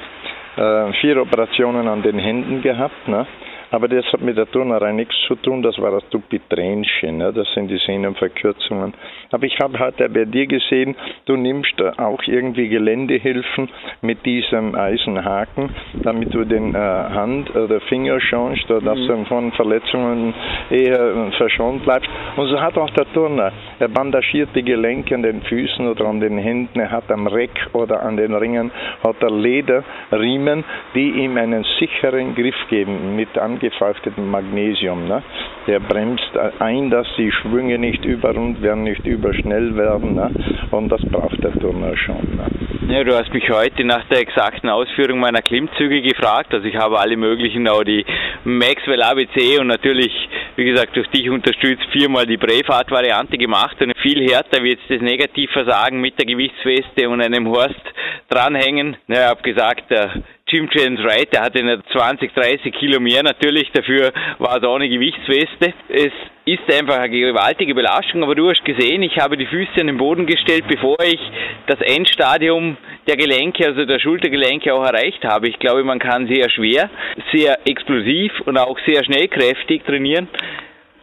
äh, vier Operationen an den Händen gehabt. Ne? Aber das hat mit der Turnerei nichts zu tun, das war das Dupitränchen, ne? das sind die Sehnenverkürzungen. Aber ich habe heute bei dir gesehen, du nimmst auch irgendwie Geländehilfen mit diesem Eisenhaken, damit du den äh, Hand oder Finger schonst, dass du von Verletzungen eher äh, verschont bleibst. Und so hat auch der Turner, er bandagiert die Gelenke an den Füßen oder an den Händen, er hat am Reck oder an den Ringen, hat er Lederriemen, die ihm einen sicheren Griff geben mit angefeuchtetem Magnesium. Ne? Der bremst ein, dass die Schwünge nicht überrund werden, nicht überschnell werden. Ne? Und das braucht der Turner schon. Ne?
Ja, du hast mich heute nach der exakten Ausführung meiner Klimmzüge gefragt. Also ich habe alle möglichen, auch die Maxwell ABC und natürlich, wie gesagt, durch dich unterstützt, viermal die Brevard-Variante gemacht und viel härter wird das Negativversagen mit der Gewichtsweste und einem Horst dranhängen. Ja, ich habe gesagt, der Jim James Wright, der hatte nicht 20, 30 Kilo mehr natürlich, dafür war es auch eine Gewichtsweste. Es ist einfach eine gewaltige Belastung, aber du hast gesehen, ich habe die Füße an den Boden gestellt, bevor ich das Endstadium der Gelenke, also der Schultergelenke auch erreicht habe. Ich glaube, man kann sehr schwer, sehr explosiv und auch sehr schnellkräftig trainieren.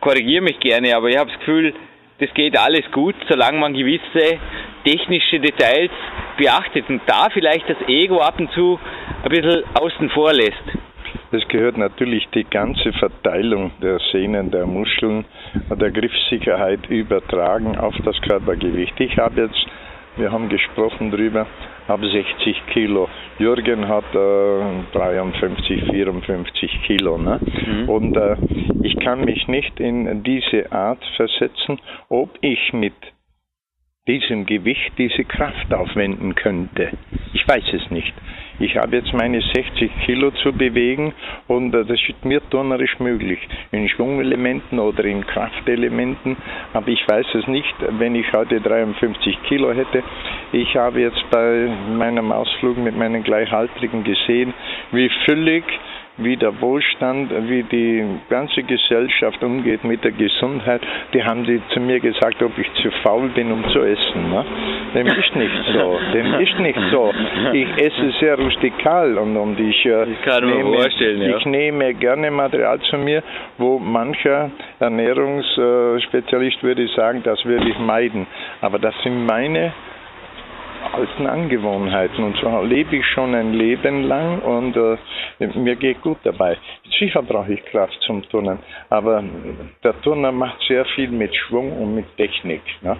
Korrigiere mich gerne, aber ich habe das Gefühl, das geht alles gut, solange man gewisse technische Details beachtet und da vielleicht das Ego ab und zu ein bisschen außen vor lässt.
Es gehört natürlich die ganze Verteilung der Sehnen, der Muskeln, der Griffsicherheit übertragen auf das Körpergewicht. Ich habe jetzt, wir haben gesprochen drüber, habe 60 Kilo. Jürgen hat äh, 53, 54 Kilo. Ne?
Mhm.
Und äh, ich kann mich nicht in diese Art versetzen, ob ich mit diesem Gewicht diese Kraft aufwenden könnte. Ich weiß es nicht. Ich habe jetzt meine 60 Kilo zu bewegen und äh, das ist mir turnerisch möglich. In Schwungelementen oder in Kraftelementen, aber ich weiß es nicht, wenn ich heute 53 Kilo hätte. Ich habe jetzt bei meinem Ausflug mit meinen Gleichaltrigen gesehen, wie füllig wie der Wohlstand, wie die ganze Gesellschaft umgeht mit der Gesundheit, die haben die zu mir gesagt, ob ich zu faul bin, um zu essen. Ne? Dem ist nicht so. Dem ist nicht so. Ich esse sehr rustikal und, und ich, äh,
Ich
nehme,
vorstellen, ja.
ich nehme gerne Material zu mir, wo mancher Ernährungsspezialist würde sagen, das würde ich meiden. Aber das sind meine alten Angewohnheiten und so lebe ich schon ein Leben lang und äh, mir geht gut dabei. Sicher brauche ich Kraft zum Turnen, aber der Turner macht sehr viel mit Schwung und mit Technik. Ne?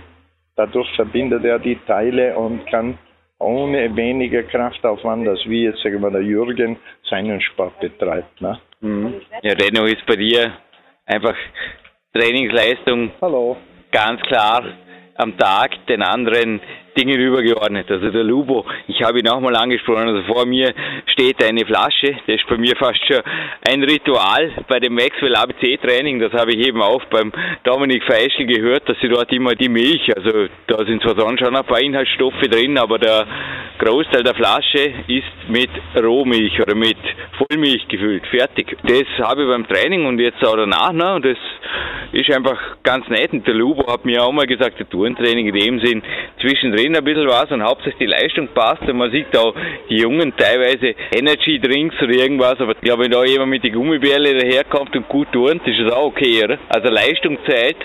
Dadurch verbindet er die Teile und kann ohne weniger Kraftaufwand, als wie jetzt sagen wir der Jürgen seinen Sport betreibt. Ne?
Ja, dennoch ist bei dir einfach Trainingsleistung
Hallo.
ganz klar am Tag den anderen Dingen übergeordnet. Also der Lubo, ich habe ihn auch mal angesprochen, also vor mir steht eine Flasche, das ist bei mir fast schon ein Ritual bei dem Maxwell ABC Training, das habe ich eben auch beim Dominik Feischl gehört, dass sie dort immer die Milch, also da sind zwar sonst schon ein paar Inhaltsstoffe drin, aber der Großteil der Flasche ist mit Rohmilch oder mit Vollmilch gefüllt, fertig. Das habe ich beim Training und jetzt auch danach, ne, und das ist einfach ganz nett. Und der Lubo hat mir auch mal gesagt, der Tourentraining in dem Sinn, zwischendrin ein bisschen was und hauptsächlich die Leistung passt. Und man sieht auch die Jungen teilweise Energy Drinks oder irgendwas, aber ich glaube, wenn da jemand mit die Gummibärle daherkommt und gut turnt, ist es auch okay, oder? Also Leistung zählt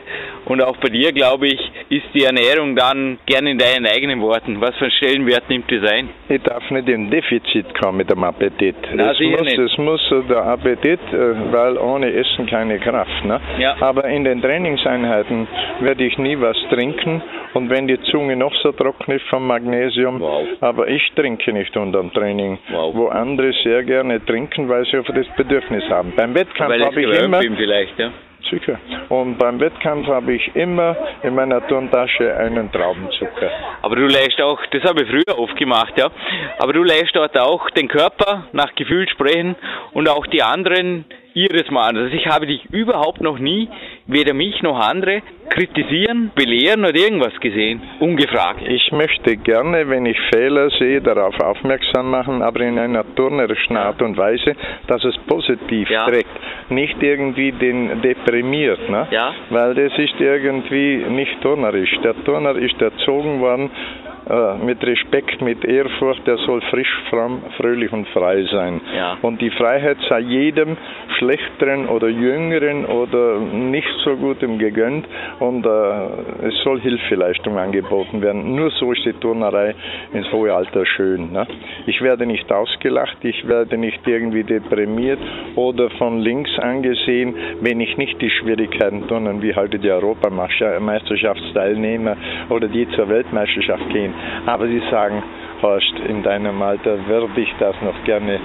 und auch bei dir, glaube ich, ist die Ernährung dann gerne in deinen eigenen Worten. Was für einen Stellenwert nimmt das ein?
Ich darf nicht in Defizit kommen mit dem Appetit.
Na,
es, muss,
nicht.
es muss der Appetit, äh, weil ohne Essen keine Kraft. Ne?
Ja.
Aber in den Trainingseinheiten werde ich nie was trinken und wenn die Zunge noch so ist vom Magnesium,
Wow.
aber ich trinke nicht unterm Training,
Wow.
wo andere sehr gerne trinken, weil sie auf das Bedürfnis haben. Beim Wettkampf habe ich immer
bin vielleicht, ja.
sicher. Und beim Wettkampf habe ich immer in meiner Turntasche einen Traubenzucker.
Aber du lässt auch, das habe ich früher oft gemacht, ja, aber du lässt dort auch den Körper nach Gefühl sprechen und auch die anderen ihres Mannes. Also ich habe dich überhaupt noch nie, weder mich noch andere, kritisieren, belehren oder irgendwas gesehen, ungefragt.
Ich möchte gerne, wenn ich Fehler sehe, darauf aufmerksam machen, aber in einer turnerischen Art und Weise, dass es positiv ja. trägt, nicht irgendwie den deprimiert, ne?
Ja.
weil das ist irgendwie nicht turnerisch. Der Turner ist erzogen worden mit Respekt, mit Ehrfurcht, der soll frisch, fromm, fröhlich und frei sein.
Ja.
Und die Freiheit sei jedem Schlechteren oder Jüngeren oder nicht so gutem gegönnt und äh, es soll Hilfeleistung angeboten werden. Nur so ist die Turnerei ins hohe Alter schön. Ne? Ich werde nicht ausgelacht, ich werde nicht irgendwie deprimiert oder von links angesehen, wenn ich nicht die Schwierigkeiten turnen, wie halt die Europameisterschaftsteilnehmer oder die zur Weltmeisterschaft gehen. Aber sie sagen, Horst, in deinem Alter würde ich das noch gerne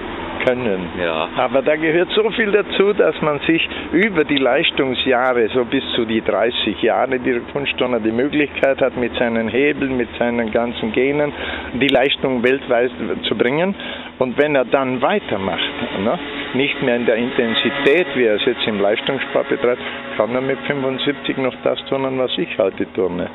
können.
Ja.
Aber da gehört so viel dazu, dass man sich über die Leistungsjahre, so bis zu die 30 Jahre, die Kunstturner die Möglichkeit hat, mit seinen Hebeln, mit seinen ganzen Genen, die Leistung weltweit zu bringen. Und wenn er dann weitermacht, ne, nicht mehr in der Intensität, wie er es jetzt im Leistungssport betreibt, kann er mit 75 noch das turnen, was ich heute turne.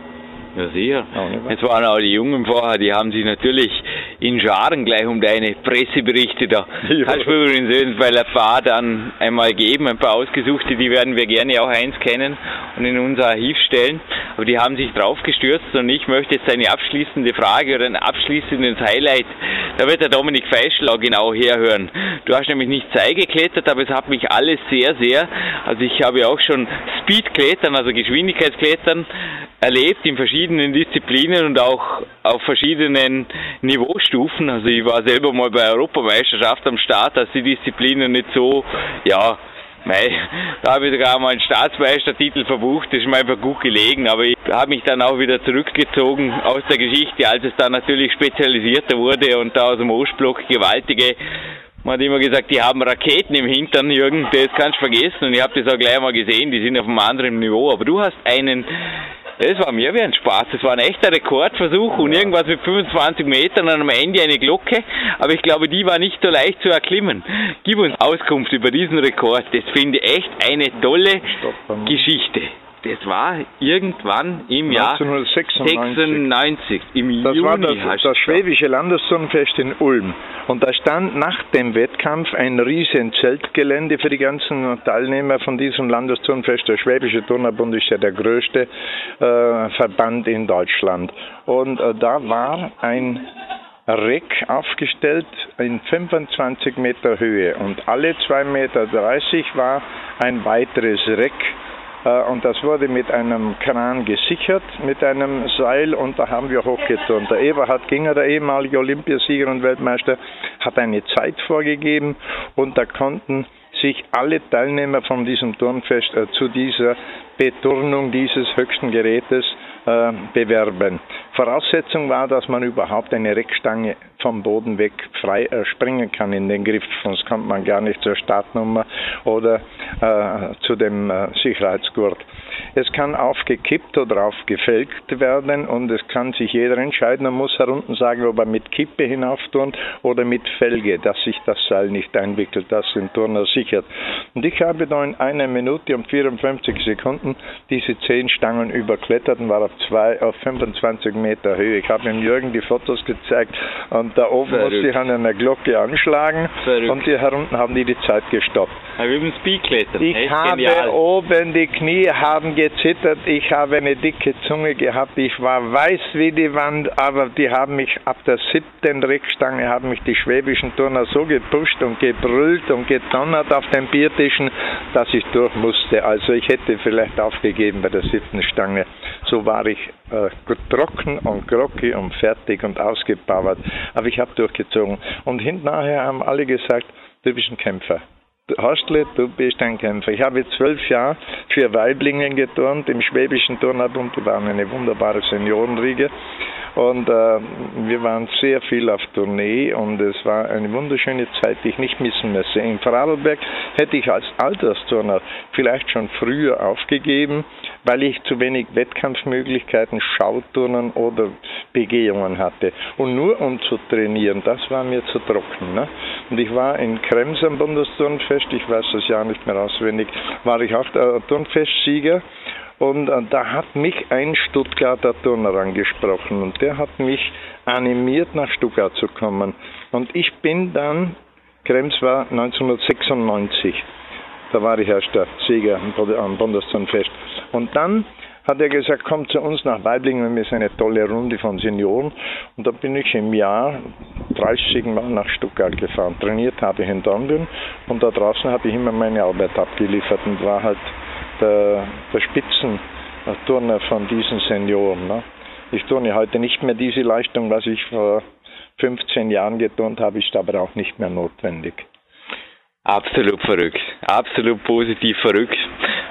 Ja, sicher. Jetzt waren auch die Jungen vorher, die haben sich natürlich in Scharen gleich um deine Presseberichte da. Ja. Kannst du übrigens bei ein paar dann einmal geben, ein paar ausgesuchte, die werden wir gerne auch eins kennen und in unser Archiv stellen. Aber die haben sich drauf gestürzt und ich möchte jetzt eine abschließende Frage oder ein abschließendes Highlight. Da wird der Dominik Feischl auch genau herhören. Du hast nämlich nicht Sei geklettert, aber es hat mich alles sehr, sehr, also ich habe ja auch schon Speedklettern, also Geschwindigkeitsklettern erlebt in verschiedenen Disziplinen und auch auf verschiedenen Niveaustufen. Also ich war selber mal bei Europameisterschaft am Start, als die Disziplinen nicht so, ja, Mei, da habe ich sogar mal einen Staatsmeistertitel verbucht, das ist mir einfach gut gelegen, aber ich habe mich dann auch wieder zurückgezogen aus der Geschichte, als es dann natürlich spezialisierter wurde und da aus dem Ostblock gewaltige man hat immer gesagt, die haben Raketen im Hintern, Jürgen, das kannst du vergessen. Und ich habe das auch gleich mal gesehen, die sind auf einem anderen Niveau. Aber du hast einen das war mir wie ein Spaß. Das war ein echter Rekordversuch und irgendwas mit 25 Metern und am Ende eine Glocke. Aber ich glaube, die war nicht so leicht zu erklimmen. Gib uns Auskunft über diesen Rekord. Das finde ich echt eine tolle Geschichte. Das war irgendwann im
1996.
Jahr 96, im
das
Juni.
War das, das schwäbische Landesturnfest in Ulm. Und da stand nach dem Wettkampf ein riesen Zeltgelände für die ganzen Teilnehmer von diesem Landesturnfest. Der Schwäbische Turnerbund ist ja der größte äh, Verband in Deutschland. Und äh, da war ein Reck aufgestellt in 25 Meter Höhe und alle 2,30 Meter war ein weiteres Reck und das wurde mit einem Kran gesichert, mit einem Seil und da haben wir hochgeturnt. Der Eberhard Ginger, der ehemalige Olympiasieger und Weltmeister, hat eine Zeit vorgegeben und da konnten sich alle Teilnehmer von diesem Turnfest äh, zu dieser Beturnung dieses höchsten Gerätes äh, bewerben. Voraussetzung war, dass man überhaupt eine Reckstange vom Boden weg frei äh, kann in den Griff, sonst kommt man gar nicht zur Startnummer oder äh, zu dem äh, Sicherheitsgurt. Es kann aufgekippt oder aufgefelgt werden und es kann sich jeder entscheiden. Man muss herunten sagen, ob er mit Kippe hinaufturnt oder mit Felge, dass sich das Seil nicht einwickelt, das den Turner sichert. Und ich habe da in einer Minute und 54 Sekunden diese zehn Stangen überklettert und war auf, zwei, auf 25 Meter Höhe. Ich habe ihm Jürgen die Fotos gezeigt und da oben Verrückt. musste ich an einer Glocke anschlagen Verrückt. und hier herunten haben die die Zeit gestoppt. Ich habe genial. oben die Knie haben gezittert, ich habe eine dicke Zunge gehabt, ich war weiß wie die Wand, aber die haben mich ab der siebten Reckstange haben mich die schwäbischen Turner so gepusht und gebrüllt und gedonnert auf den Biertischen, dass ich durch musste. Also ich hätte vielleicht aufgegeben bei der siebten Stange. So war ich äh, trocken und groggy und fertig und ausgepowert. Aber ich habe durchgezogen. Und hinterher haben alle gesagt, du bist ein Kämpfer. Hastle, du bist ein Kämpfer. Ich habe zwölf Jahre für Weiblingen geturnt im Schwäbischen Turnerbund. Die waren eine wunderbare Seniorenriege. Und äh, wir waren sehr viel auf Tournee und es war eine wunderschöne Zeit, die ich nicht missen müsse. In Vorarlberg hätte ich als Altersturner vielleicht schon früher aufgegeben, weil ich zu wenig Wettkampfmöglichkeiten, Schauturnen oder Begehungen hatte. Und nur um zu trainieren, das war mir zu trocken. Ne? Und ich war in Krems am Bundesturnfest, ich weiß das Jahr nicht mehr auswendig, war ich auch Turnfestsieger. Und äh, da hat mich ein Stuttgarter Turner angesprochen und der hat mich animiert, nach Stuttgart zu kommen. Und ich bin dann, Krems war 1996, da war ich erst der Sieger am Bundesturnfest. Und dann hat er gesagt, komm zu uns nach Weiblingen, wir sind eine tolle Runde von Senioren. Und da bin ich im Jahr 30 Mal nach Stuttgart gefahren. Trainiert habe ich in Dornbirn und da draußen habe ich immer meine Arbeit abgeliefert und war halt der, der Spitzenturner von diesen Senioren. Ne? Ich turne heute nicht mehr diese Leistung, was ich vor 15 Jahren geturnt habe, ist aber auch nicht mehr notwendig.
Absolut verrückt. Absolut positiv verrückt.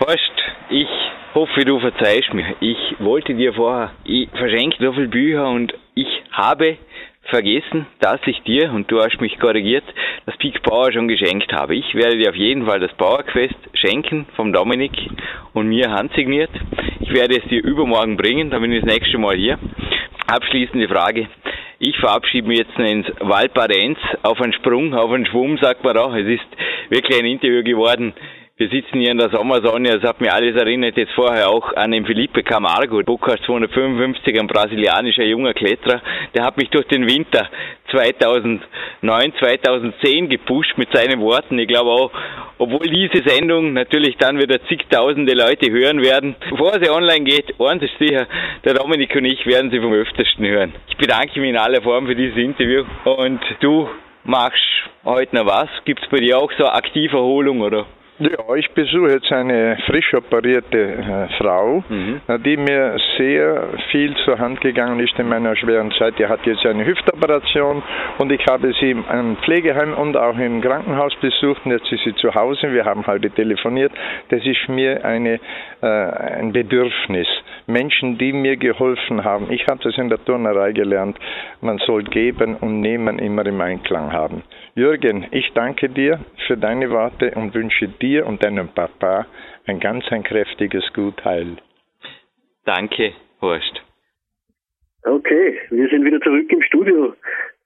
Weißt, ich hoffe, du verzeihst mir. Ich wollte dir vorher, ich verschenke so viele Bücher und ich habe vergessen, dass ich dir, und du hast mich korrigiert, das Peak Power schon geschenkt habe. Ich werde dir auf jeden Fall das Power Quest schenken vom Dominik und mir handsigniert. Ich werde es dir übermorgen bringen, dann bin ich das nächste Mal hier. Abschließende Frage. Ich verabschiede mich jetzt ins Valparenz auf einen Sprung, auf einen Schwumm, sagt man auch. Es ist wirklich ein Interview geworden, wir sitzen hier in der Sommersonne, das hat mir alles erinnert, jetzt vorher auch an den Felipe Camargo, Bocas 255, ein brasilianischer junger Kletterer, der hat mich durch den Winter 2009, 2010 gepusht mit seinen Worten. Ich glaube auch, obwohl diese Sendung natürlich dann wieder zigtausende Leute hören werden, bevor sie online geht, eins ist sicher, der Dominik und ich werden sie vom öftesten hören. Ich bedanke mich in aller Form für dieses Interview und du machst heute noch was? Gibt es bei dir auch so Aktiverholung oder?
Ja, ich besuche jetzt eine frisch operierte äh, Frau, mhm. Äh, die mir sehr viel zur Hand gegangen ist in meiner schweren Zeit. Die hat jetzt eine Hüftoperation und ich habe sie im Pflegeheim und auch im Krankenhaus besucht und jetzt ist sie zu Hause. Wir haben heute telefoniert. Das ist mir eine, äh, ein Bedürfnis. Menschen, die mir geholfen haben. Ich habe das in der Turnerei gelernt. Man soll geben und nehmen immer im Einklang haben. Jürgen, ich danke dir für deine Worte und wünsche dir und deinem Papa ein ganz ein kräftiges Gutheil.
Danke, Horst.
Okay, wir sind wieder zurück im Studio.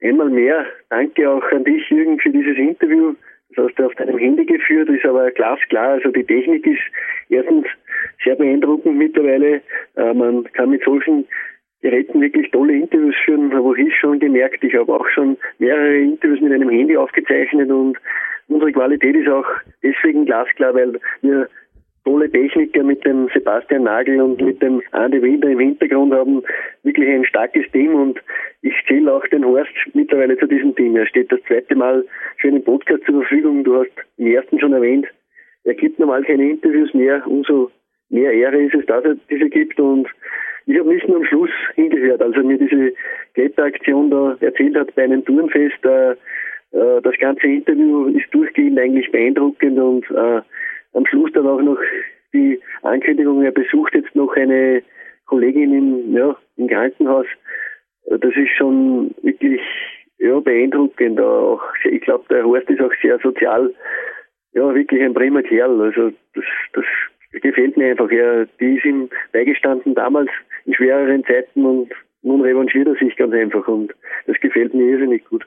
Einmal mehr danke auch an dich, Jürgen, für dieses Interview. Das hast du auf deinem Handy geführt, ist aber glasklar. Also die Technik ist erstens sehr beeindruckend mittlerweile. Äh, man kann mit solchen Geräten wirklich tolle Interviews führen, habe ich schon gemerkt. Ich habe auch schon mehrere Interviews mit einem Handy aufgezeichnet und unsere Qualität ist auch deswegen glasklar, weil wir tolle Techniker mit dem Sebastian Nagel und mit dem Andi Wilder im Hintergrund haben wirklich ein starkes Team und ich zähle auch den Horst mittlerweile zu diesem Team. Er steht das zweite Mal für einen Podcast zur Verfügung. Du hast im ersten schon erwähnt, er gibt normal keine Interviews mehr. Umso mehr Ehre ist es, dass er diese gibt und ich habe nicht nur am Schluss hingehört, als er mir diese Kletteraktion da erzählt hat bei einem Turnfest. Äh, äh, das ganze Interview ist durchgehend eigentlich beeindruckend und äh, am Schluss dann auch noch die Ankündigung, er besucht jetzt noch eine Kollegin im, ja, im Krankenhaus. Das ist schon wirklich ja, beeindruckend. Auch, ich glaube, der Horst ist auch sehr sozial, ja, wirklich ein prima Kerl. Also das, das gefällt mir einfach. Er, die ist ihm beigestanden damals in schwereren Zeiten und nun revanchiert er sich ganz einfach und das gefällt mir irrsinnig gut.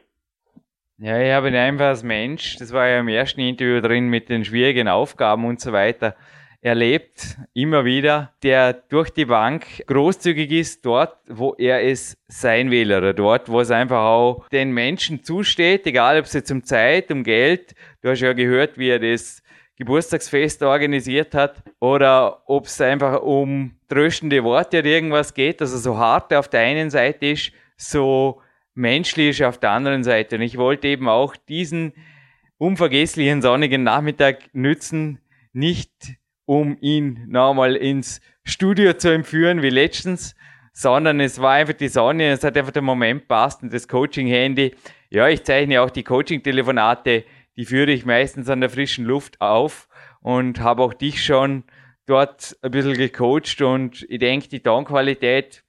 Ja, ich habe ihn einfach als Mensch, das war ja im ersten Interview drin mit den schwierigen Aufgaben und so weiter, erlebt, immer wieder, der durch die Bank großzügig ist, dort, wo er es sein will oder dort, wo es einfach auch den Menschen zusteht, egal ob es jetzt um Zeit, um Geld, du hast ja gehört, wie er das Geburtstagsfest organisiert hat oder ob es einfach um tröstende Worte oder irgendwas geht, also so hart auf der einen Seite ist, so menschlich auf der anderen Seite. Und ich wollte eben auch diesen unvergesslichen sonnigen Nachmittag nützen, nicht um ihn nochmal ins Studio zu entführen wie letztens, sondern es war einfach die Sonne, es hat einfach der Moment passt und das Coaching-Handy. Ja, ich zeichne auch die Coaching-Telefonate die führe ich meistens an der frischen Luft auf und habe auch dich schon dort ein bisschen gecoacht und ich denke, die Tonqualität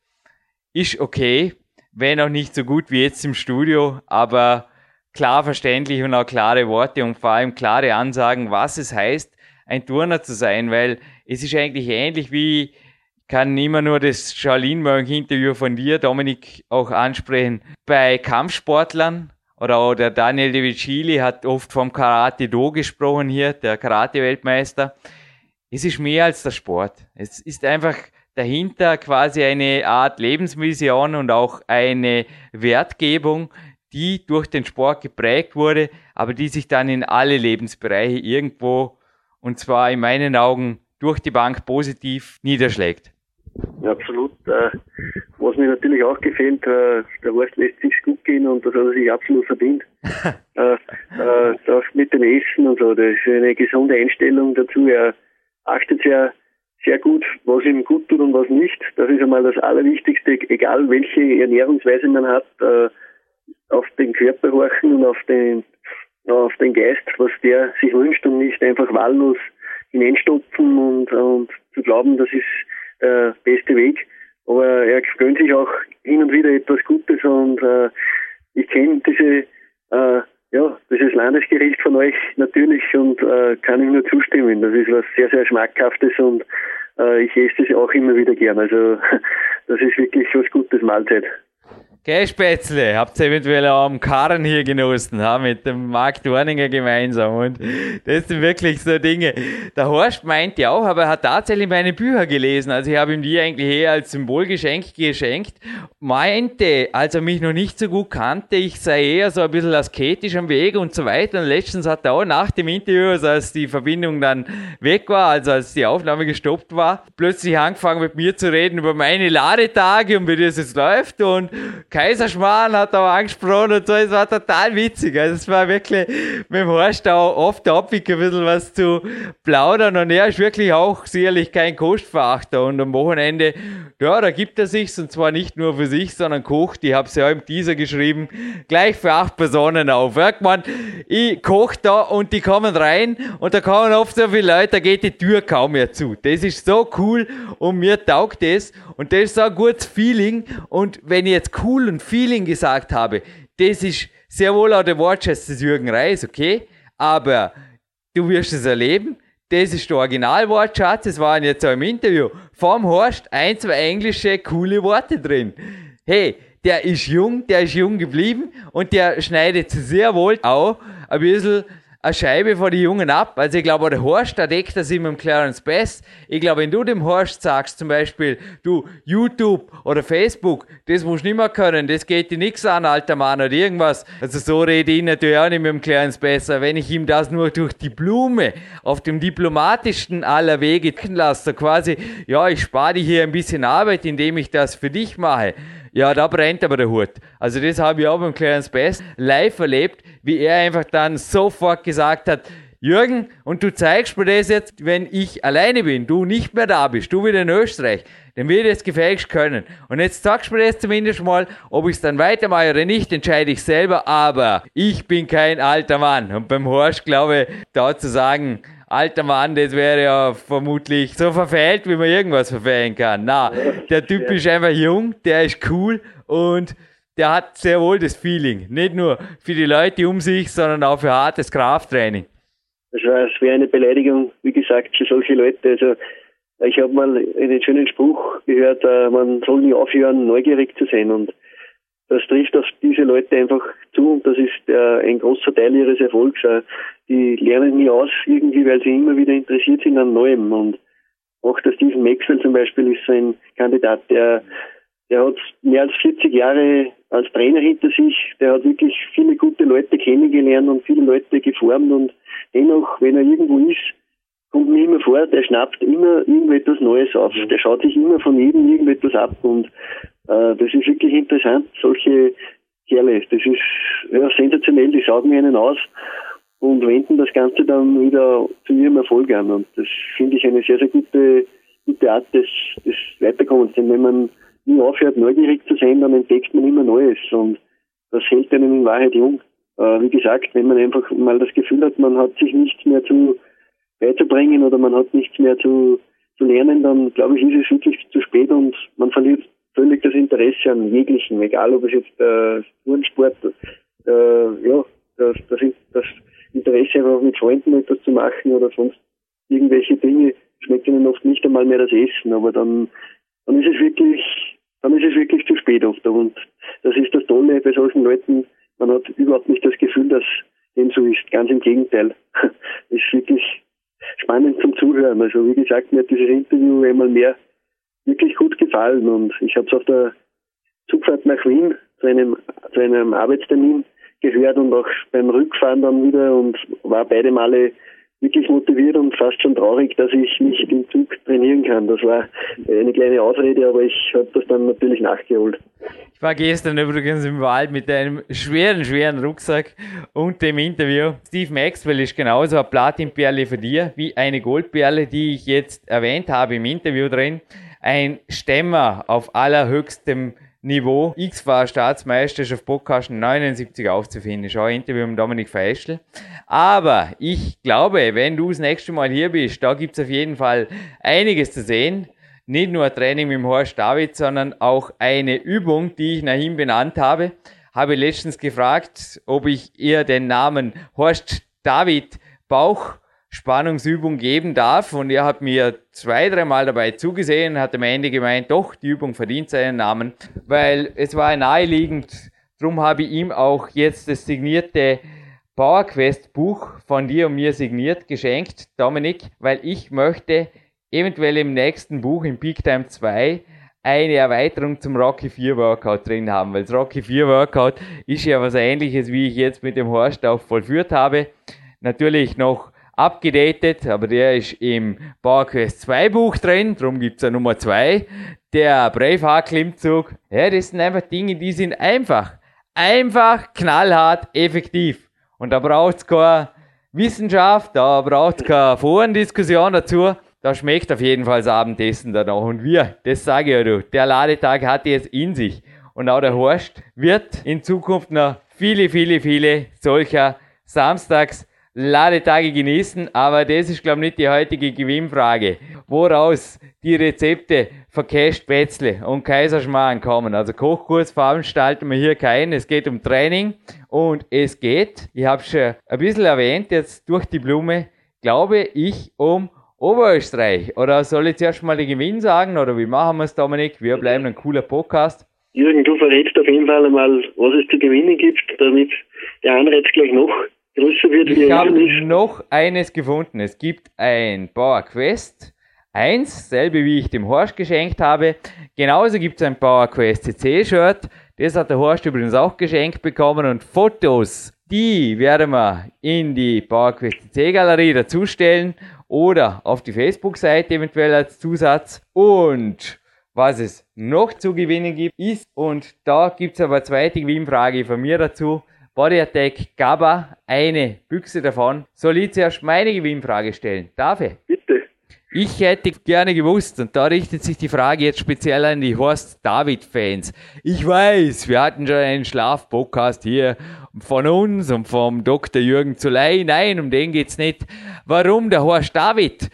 ist okay. wenn auch nicht so gut wie jetzt im Studio, aber klar verständlich und auch klare Worte und vor allem klare Ansagen, was es heißt, ein Turner zu sein, weil es ist eigentlich ähnlich wie, ich kann immer nur das Charlene Mönch Interview von dir, Dominik, auch ansprechen, bei Kampfsportlern oder auch der Daniel De Vicili hat oft vom Karate Do gesprochen hier, der Karate-Weltmeister. Es ist mehr als der Sport. Es ist einfach dahinter quasi eine Art Lebensvision und auch eine Wertgebung, die durch den Sport geprägt wurde, aber die sich dann in alle Lebensbereiche irgendwo, und zwar in meinen Augen durch die Bank positiv niederschlägt.
Ja, absolut. Äh, was mir natürlich auch gefällt, äh, der Horst lässt sich gut gehen und das hat er sich absolut verdient. *laughs* äh, das mit dem Essen und so, das ist eine gesunde Einstellung dazu. Er achtet sehr, sehr gut, was ihm gut tut und was nicht. Das ist einmal das Allerwichtigste, egal welche Ernährungsweise man hat. Auf den Körper horchen und auf den, auf den Geist, was der sich wünscht und nicht einfach wahllos hineinstopfen und, und zu glauben, das ist der beste Weg. Aber er gönnt sich auch hin und wieder etwas Gutes und äh, ich kenne diese äh, ja, dieses Landesgericht von euch natürlich und äh, kann ihm nur zustimmen. Das ist was sehr, sehr Schmackhaftes und äh, ich esse es auch immer wieder gern. Also *laughs* das ist wirklich was Gutes Mahlzeit.
Gell, Spätzle, habt ihr eventuell auch am Karren hier genossen, ha, mit dem Marc Dorninger gemeinsam. Und das sind wirklich so Dinge. Der Horst meint ja auch, aber er hat tatsächlich meine Bücher gelesen. Also ich habe ihm die eigentlich eher als Symbolgeschenk geschenkt. Meinte, als er mich noch nicht so gut kannte, ich sei eher so ein bisschen asketisch am Weg und so weiter. Und letztens hat er auch nach dem Interview, also als die Verbindung dann weg war, also als die Aufnahme gestoppt war, plötzlich angefangen mit mir zu reden über meine Ladetage und wie das jetzt läuft und Kaiserschmarrn hat auch angesprochen und so, es war total witzig. Also es war wirklich mit dem Horst auch oft Topic ein bisschen was zu plaudern und er ist wirklich auch sicherlich kein Kostverachter und am Wochenende, ja, da gibt er sich's und zwar nicht nur für sich, sondern kocht, ich habe es ja im Teaser geschrieben, gleich für acht Personen auf. Ja, man, ich koche da und die kommen rein und da kommen oft so viele Leute, da geht die Tür kaum mehr zu. Das ist so cool und mir taugt das und das ist so ein gutes Feeling und wenn ich jetzt cool und Feeling gesagt habe, das ist sehr wohl auch der Wortschatz des Jürgen Reis, okay? Aber du wirst es erleben. Das ist der Originalwortschatz. Es waren jetzt auch im Interview vom Horst ein, zwei englische coole Worte drin. Hey, der ist jung, der ist jung geblieben und der schneidet sehr wohl auch ein bisschen eine Scheibe vor die Jungen ab. Also ich glaube, der Horst, der deckt das immer im Clarence Best. Ich glaube, wenn du dem Horst sagst, zum Beispiel, du, YouTube oder Facebook, das musst du nicht mehr können, das geht dir nichts an, alter Mann, oder irgendwas. Also so rede ich natürlich auch nicht mit dem Clarence besser. Wenn ich ihm das nur durch die Blume auf dem diplomatischsten aller Wege lasse, quasi, ja, ich spare dir hier ein bisschen Arbeit, indem ich das für dich mache. Ja, da brennt aber der Hut. Also das habe ich auch beim Clarence Best live erlebt, wie er einfach dann sofort gesagt hat, Jürgen, und du zeigst mir das jetzt, wenn ich alleine bin, du nicht mehr da bist, du wieder in Österreich, dann wird es gefälligst können. Und jetzt sagst du mir das zumindest mal, ob ich es dann weitermache oder nicht, entscheide ich selber, aber ich bin kein alter Mann. Und beim Horst, glaube ich, da zu sagen, alter Mann, das wäre ja vermutlich so verfehlt, wie man irgendwas verfehlen kann. Na, der Typ ist einfach jung, der ist cool und der hat sehr wohl das Feeling. Nicht nur für die Leute um sich, sondern auch für hartes Krafttraining.
Das wäre eine Beleidigung, wie gesagt, für solche Leute. Also ich habe mal einen schönen Spruch gehört, äh, man soll nie aufhören, neugierig zu sein. Und das trifft auf diese Leute einfach zu und das ist äh, ein großer Teil ihres Erfolgs. Die lernen nie aus irgendwie, weil sie immer wieder interessiert sind an Neuem. Und auch der Stephen Maxwell zum Beispiel ist so ein Kandidat, der, der hat mehr als 40 Jahre als Trainer hinter sich. Der hat wirklich viele gute Leute kennengelernt und viele Leute geformt und dennoch, wenn er irgendwo ist, kommt mir immer vor, der schnappt immer irgendetwas Neues auf. Der schaut sich immer von jedem irgendetwas ab und äh, das ist wirklich interessant, solche Kerle. Das ist ja, sensationell, die saugen einen aus und wenden das Ganze dann wieder zu ihrem Erfolg an. Und das finde ich eine sehr, sehr gute, gute Art des, des Weiterkommens. Denn wenn man nie aufhört, neugierig zu sein, dann entdeckt man immer Neues. Und das hält einen in Wahrheit jung. Äh, wie gesagt, wenn man einfach mal das Gefühl hat, man hat sich nichts mehr zu beizubringen oder man hat nichts mehr zu, zu lernen, dann glaube ich, ist es wirklich zu spät und man verliert völlig das Interesse an jeglichen, egal ob es jetzt äh, Turnsport, äh, ja, das, das, das Interesse einfach mit Freunden etwas zu machen oder sonst irgendwelche Dinge schmeckt ihnen oft nicht einmal mehr das Essen, aber dann, dann ist es wirklich, dann ist es wirklich zu spät oft. Und das ist das Tolle bei solchen Leuten, man hat überhaupt nicht das Gefühl, dass dem so ist. Ganz im Gegenteil. Es *laughs* ist wirklich spannend zum Zuhören. Also wie gesagt, mir hat dieses Interview einmal mehr wirklich gut gefallen und ich habe es auf der Zugfahrt nach Wien zu einem, zu einem Arbeitstermin gehört und auch beim Rückfahren dann wieder und war beide Male wirklich motiviert und fast schon traurig, dass ich nicht im Zug trainieren kann. Das war eine kleine Ausrede, aber ich habe das dann natürlich nachgeholt.
Ich war gestern übrigens im Wald mit einem schweren, schweren Rucksack und dem Interview. Steve Maxwell ist genauso eine Platinperle für dir wie eine Goldperle, die ich jetzt erwähnt habe im Interview drin. Ein Stämmer auf allerhöchstem Niveau X-War Staatsmeisterschaft Podcast 79 aufzufinden. Schau ein Interview mit Dominik Feischl. Aber ich glaube, wenn du das nächste Mal hier bist, da gibt's auf jeden Fall einiges zu sehen. Nicht nur Training mit dem Horst David, sondern auch eine Übung, die ich nach ihm benannt habe. Habe letztens gefragt, ob ich ihr den Namen Horst David Bauch Spannungsübung geben darf. Und er hat mir zwei, dreimal dabei zugesehen, hat am Ende gemeint, doch, die Übung verdient seinen Namen, weil es war naheliegend. Drum habe ich ihm auch jetzt das signierte PowerQuest Buch von dir und mir signiert geschenkt, Dominik, weil ich möchte eventuell im nächsten Buch, im Peak Time 2, eine Erweiterung zum Rocky 4 Workout drin haben, weil das Rocky 4 Workout ist ja was ähnliches, wie ich jetzt mit dem Horst auch vollführt habe. Natürlich noch abgedatet, aber der ist im PowerQuest 2 Buch drin, darum gibt's ja Nummer 2. Der Braveheart-Klimmzug, ja, das sind einfach Dinge, die sind einfach, einfach knallhart effektiv. Und da braucht's keine Wissenschaft, da braucht's keine Forendiskussion dazu. Da schmeckt auf jeden Fall das Abendessen danach. Und wir, das sage ich ja du, der Ladetag hat jetzt in sich. Und auch der Horst wird in Zukunft noch viele, viele, viele solcher Samstags Ladetage genießen, aber das ist, glaube ich, nicht die heutige Gewinnfrage. Woraus die Rezepte für Käsespätzle und Kaiserschmarrn kommen. Also Kochkurs veranstalten wir hier keinen. Es geht um Training und es geht, ich habe schon ein bisschen erwähnt, jetzt durch die Blume, glaube ich, um Oberösterreich. Oder soll ich zuerst mal den Gewinn sagen oder wie machen wir es, Dominik? Wir bleiben ein cooler Podcast.
Jürgen, du verrätst auf jeden Fall einmal, was es zu gewinnen gibt, damit der Anreiz gleich noch größer wird.
Ich habe noch eines gefunden. Es gibt ein Power Quest 1, selbe wie ich dem Horst geschenkt habe. Genauso gibt es ein Power Quest CC Shirt. Das hat der Horst übrigens auch geschenkt bekommen und Fotos, die werden wir in die Power Quest CC Galerie dazustellen oder auf die Facebook-Seite eventuell als Zusatz. Und was es noch zu gewinnen gibt, ist, und da gibt es aber eine zweite Gewinnfrage von mir dazu, Body Attack GABA, eine Büchse davon. Soll ich zuerst meine Gewinnfrage stellen? Darf ich?
Bitte.
Ich hätte gerne gewusst, und da richtet sich die Frage jetzt speziell an die Horst David-Fans. Ich weiß, wir hatten schon einen Schlaf-Podcast hier von uns und vom Dr. Jürgen Zuley. Nein, um den geht's nicht. Warum der Horst David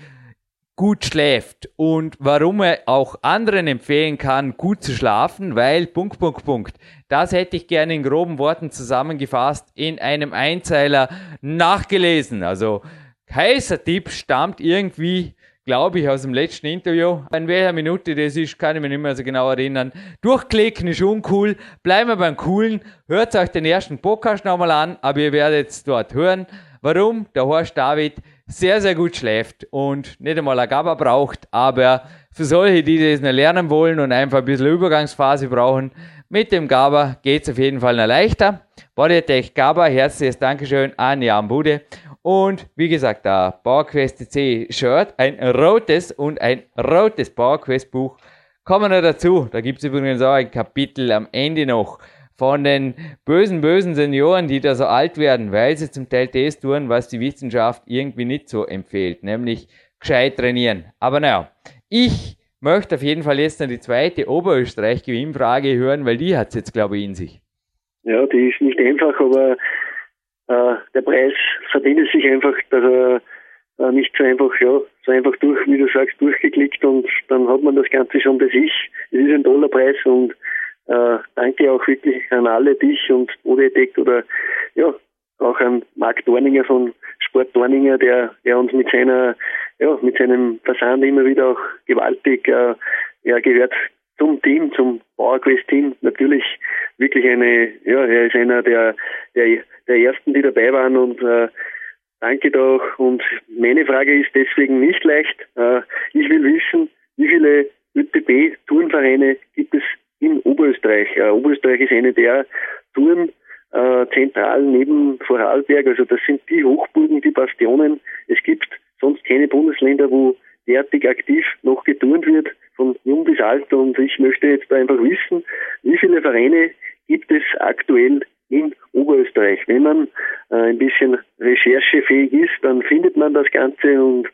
gut schläft und warum er auch anderen empfehlen kann, gut zu schlafen, weil Punkt, Punkt, Punkt. Das hätte ich gerne in groben Worten zusammengefasst in einem Einzeiler nachgelesen. Also heißer Tipp stammt irgendwie, glaube ich, aus dem letzten Interview. In welcher Minute das ist, kann ich mich nicht mehr so genau erinnern. Durchklicken ist uncool. Bleiben wir beim Coolen. Hört euch den ersten Podcast nochmal an, aber ihr werdet es dort hören, warum der Horst David sehr, sehr gut schläft und nicht einmal ein GABA braucht, aber für solche, die das nicht lernen wollen und einfach ein bisschen Übergangsphase brauchen, mit dem GABA geht es auf jeden Fall noch leichter. Bodytech GABA, herzliches Dankeschön an Jan Bude. Und wie gesagt, der PowerQuest C Shirt, ein rotes und ein rotes PowerQuest Buch kommen noch dazu. Da gibt es übrigens auch ein Kapitel am Ende noch von den bösen, bösen Senioren, die da so alt werden, weil sie zum Teil das tun, was die Wissenschaft irgendwie nicht so empfiehlt, nämlich gescheit trainieren. Aber naja, ich möchte auf jeden Fall jetzt noch die zweite Oberösterreich-Gewinnfrage hören, weil die hat es jetzt, glaube ich, in sich.
Ja, die ist nicht einfach, aber äh, der Preis verdient sich einfach, dass er äh, nicht so einfach ja, so einfach durch, wie du sagst, durchgeklickt und dann hat man das Ganze schon bei sich. Es ist ein toller Preis und äh, danke auch wirklich an alle, dich und Odetec oder ja, auch an Marc Dorninger von Sport Dorninger, der, der uns mit seiner, ja, mit seinem Versand immer wieder auch gewaltig, äh, ja, gehört zum Team, zum PowerQuest-Team. Natürlich wirklich eine, ja, er ist einer der, der, der ersten, die dabei waren und äh, danke doch. Und meine Frage ist deswegen nicht leicht. Äh, ich will wissen, wie viele ÖTB-Turnvereine gibt es in Oberösterreich? Äh, Oberösterreich ist eine der Touren, äh, neben Vorarlberg. Also das sind die Hochburgen, die Bastionen. Es gibt sonst keine Bundesländer, wo derartig aktiv noch geturnt wird, von jung bis alt. Und ich möchte jetzt einfach wissen, wie viele Vereine gibt es aktuell in Oberösterreich. Wenn man äh, ein bisschen recherchefähig ist, dann findet man das Ganze und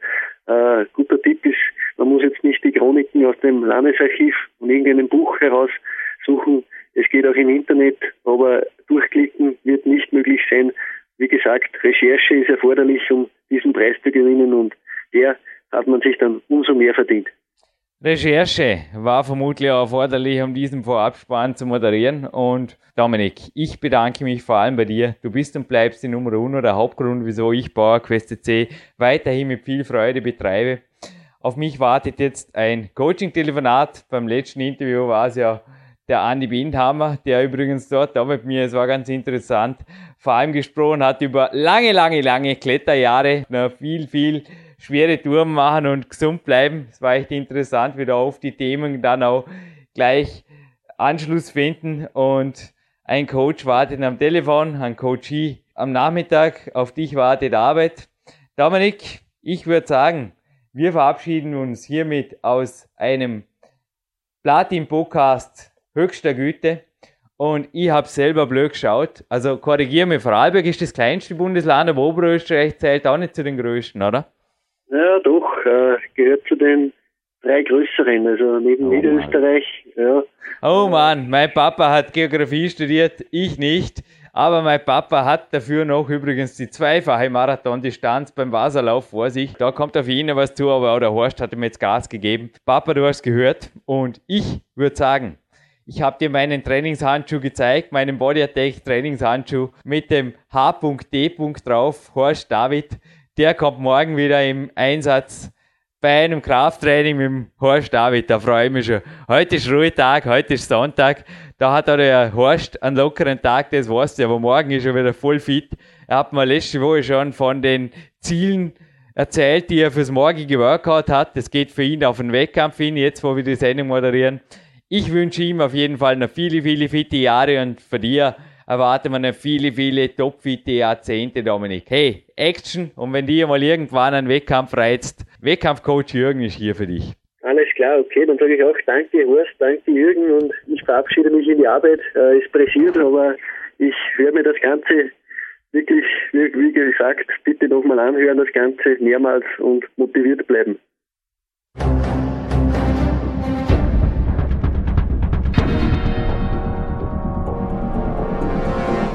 äh, guter Tipp ist, man muss jetzt nicht die Chroniken aus dem Landesarchiv und irgendeinem Buch heraussuchen. Es geht auch im Internet, aber durchklicken wird nicht möglich sein. Wie gesagt, Recherche ist erforderlich, um diesen Preis zu gewinnen und der hat man sich dann umso mehr verdient.
Recherche war vermutlich erforderlich, um diesen Vorabspann zu moderieren. Und Dominik, ich bedanke mich vor allem bei dir. Du bist und bleibst die Nummer uno, der Hauptgrund, wieso ich PowerQuest C weiterhin mit viel Freude betreibe. Auf mich wartet jetzt ein Coaching-Telefonat. Beim letzten Interview war es ja der Andi Bindhammer, der übrigens dort da mit mir, es war ganz interessant, vor allem gesprochen hat über lange, lange, lange Kletterjahre, noch viel, viel schwere Touren machen und gesund bleiben. Es war echt interessant, wie da auf die Themen dann auch gleich Anschluss finden und ein Coach wartet am Telefon, ein Coachie am Nachmittag, auf dich wartet Arbeit. Dominik, ich würde sagen, wir verabschieden uns hiermit aus einem Platin-Podcast höchster Güte. Und ich habe selber blöd geschaut. Also korrigiere mich, Vorarlberg ist das kleinste Bundesland, aber Oberösterreich zählt auch nicht zu den größten, oder?
Ja, doch, äh, gehört zu den drei größeren, also neben oh, Niederösterreich. Ja.
Oh Mann, mein Papa hat Geografie studiert, ich nicht. Aber mein Papa hat dafür noch übrigens die zweifache Marathondistanz beim Wasserlauf vor sich. Da kommt auf ihn was zu, aber auch der Horst hat ihm jetzt Gas gegeben. Papa, du hast gehört. Und ich würde sagen, ich habe dir meinen Trainingshandschuh gezeigt, meinen Body Attack Trainingshandschuh mit dem H.D. drauf, Horst David. Der kommt morgen wieder im Einsatz bei einem Krafttraining mit dem Horst David. Da freue ich mich schon. Heute ist Ruhetag, heute ist Sonntag. Da hat auch der Horst einen lockeren Tag, das weißt du, aber morgen ist er wieder voll fit. Er hat mir letzte Woche schon von den Zielen erzählt, die er fürs morgige Workout hat. Das geht für ihn auf den Wettkampf hin, jetzt wo wir die Sendung moderieren. Ich wünsche ihm auf jeden Fall noch viele, viele fitte Jahre und von dir erwarten wir noch viele, viele topfitte Jahrzehnte, Dominik. Hey, Action und wenn dir mal irgendwann ein Wettkampf reizt, Wettkampfcoach Jürgen ist hier für dich.
Alles klar, okay, dann sage ich auch danke Horst, danke Jürgen und ich verabschiede mich in die Arbeit. Äh, es pressiert, aber ich höre mir das Ganze wirklich, wie gesagt, bitte nochmal anhören, das Ganze mehrmals und motiviert bleiben.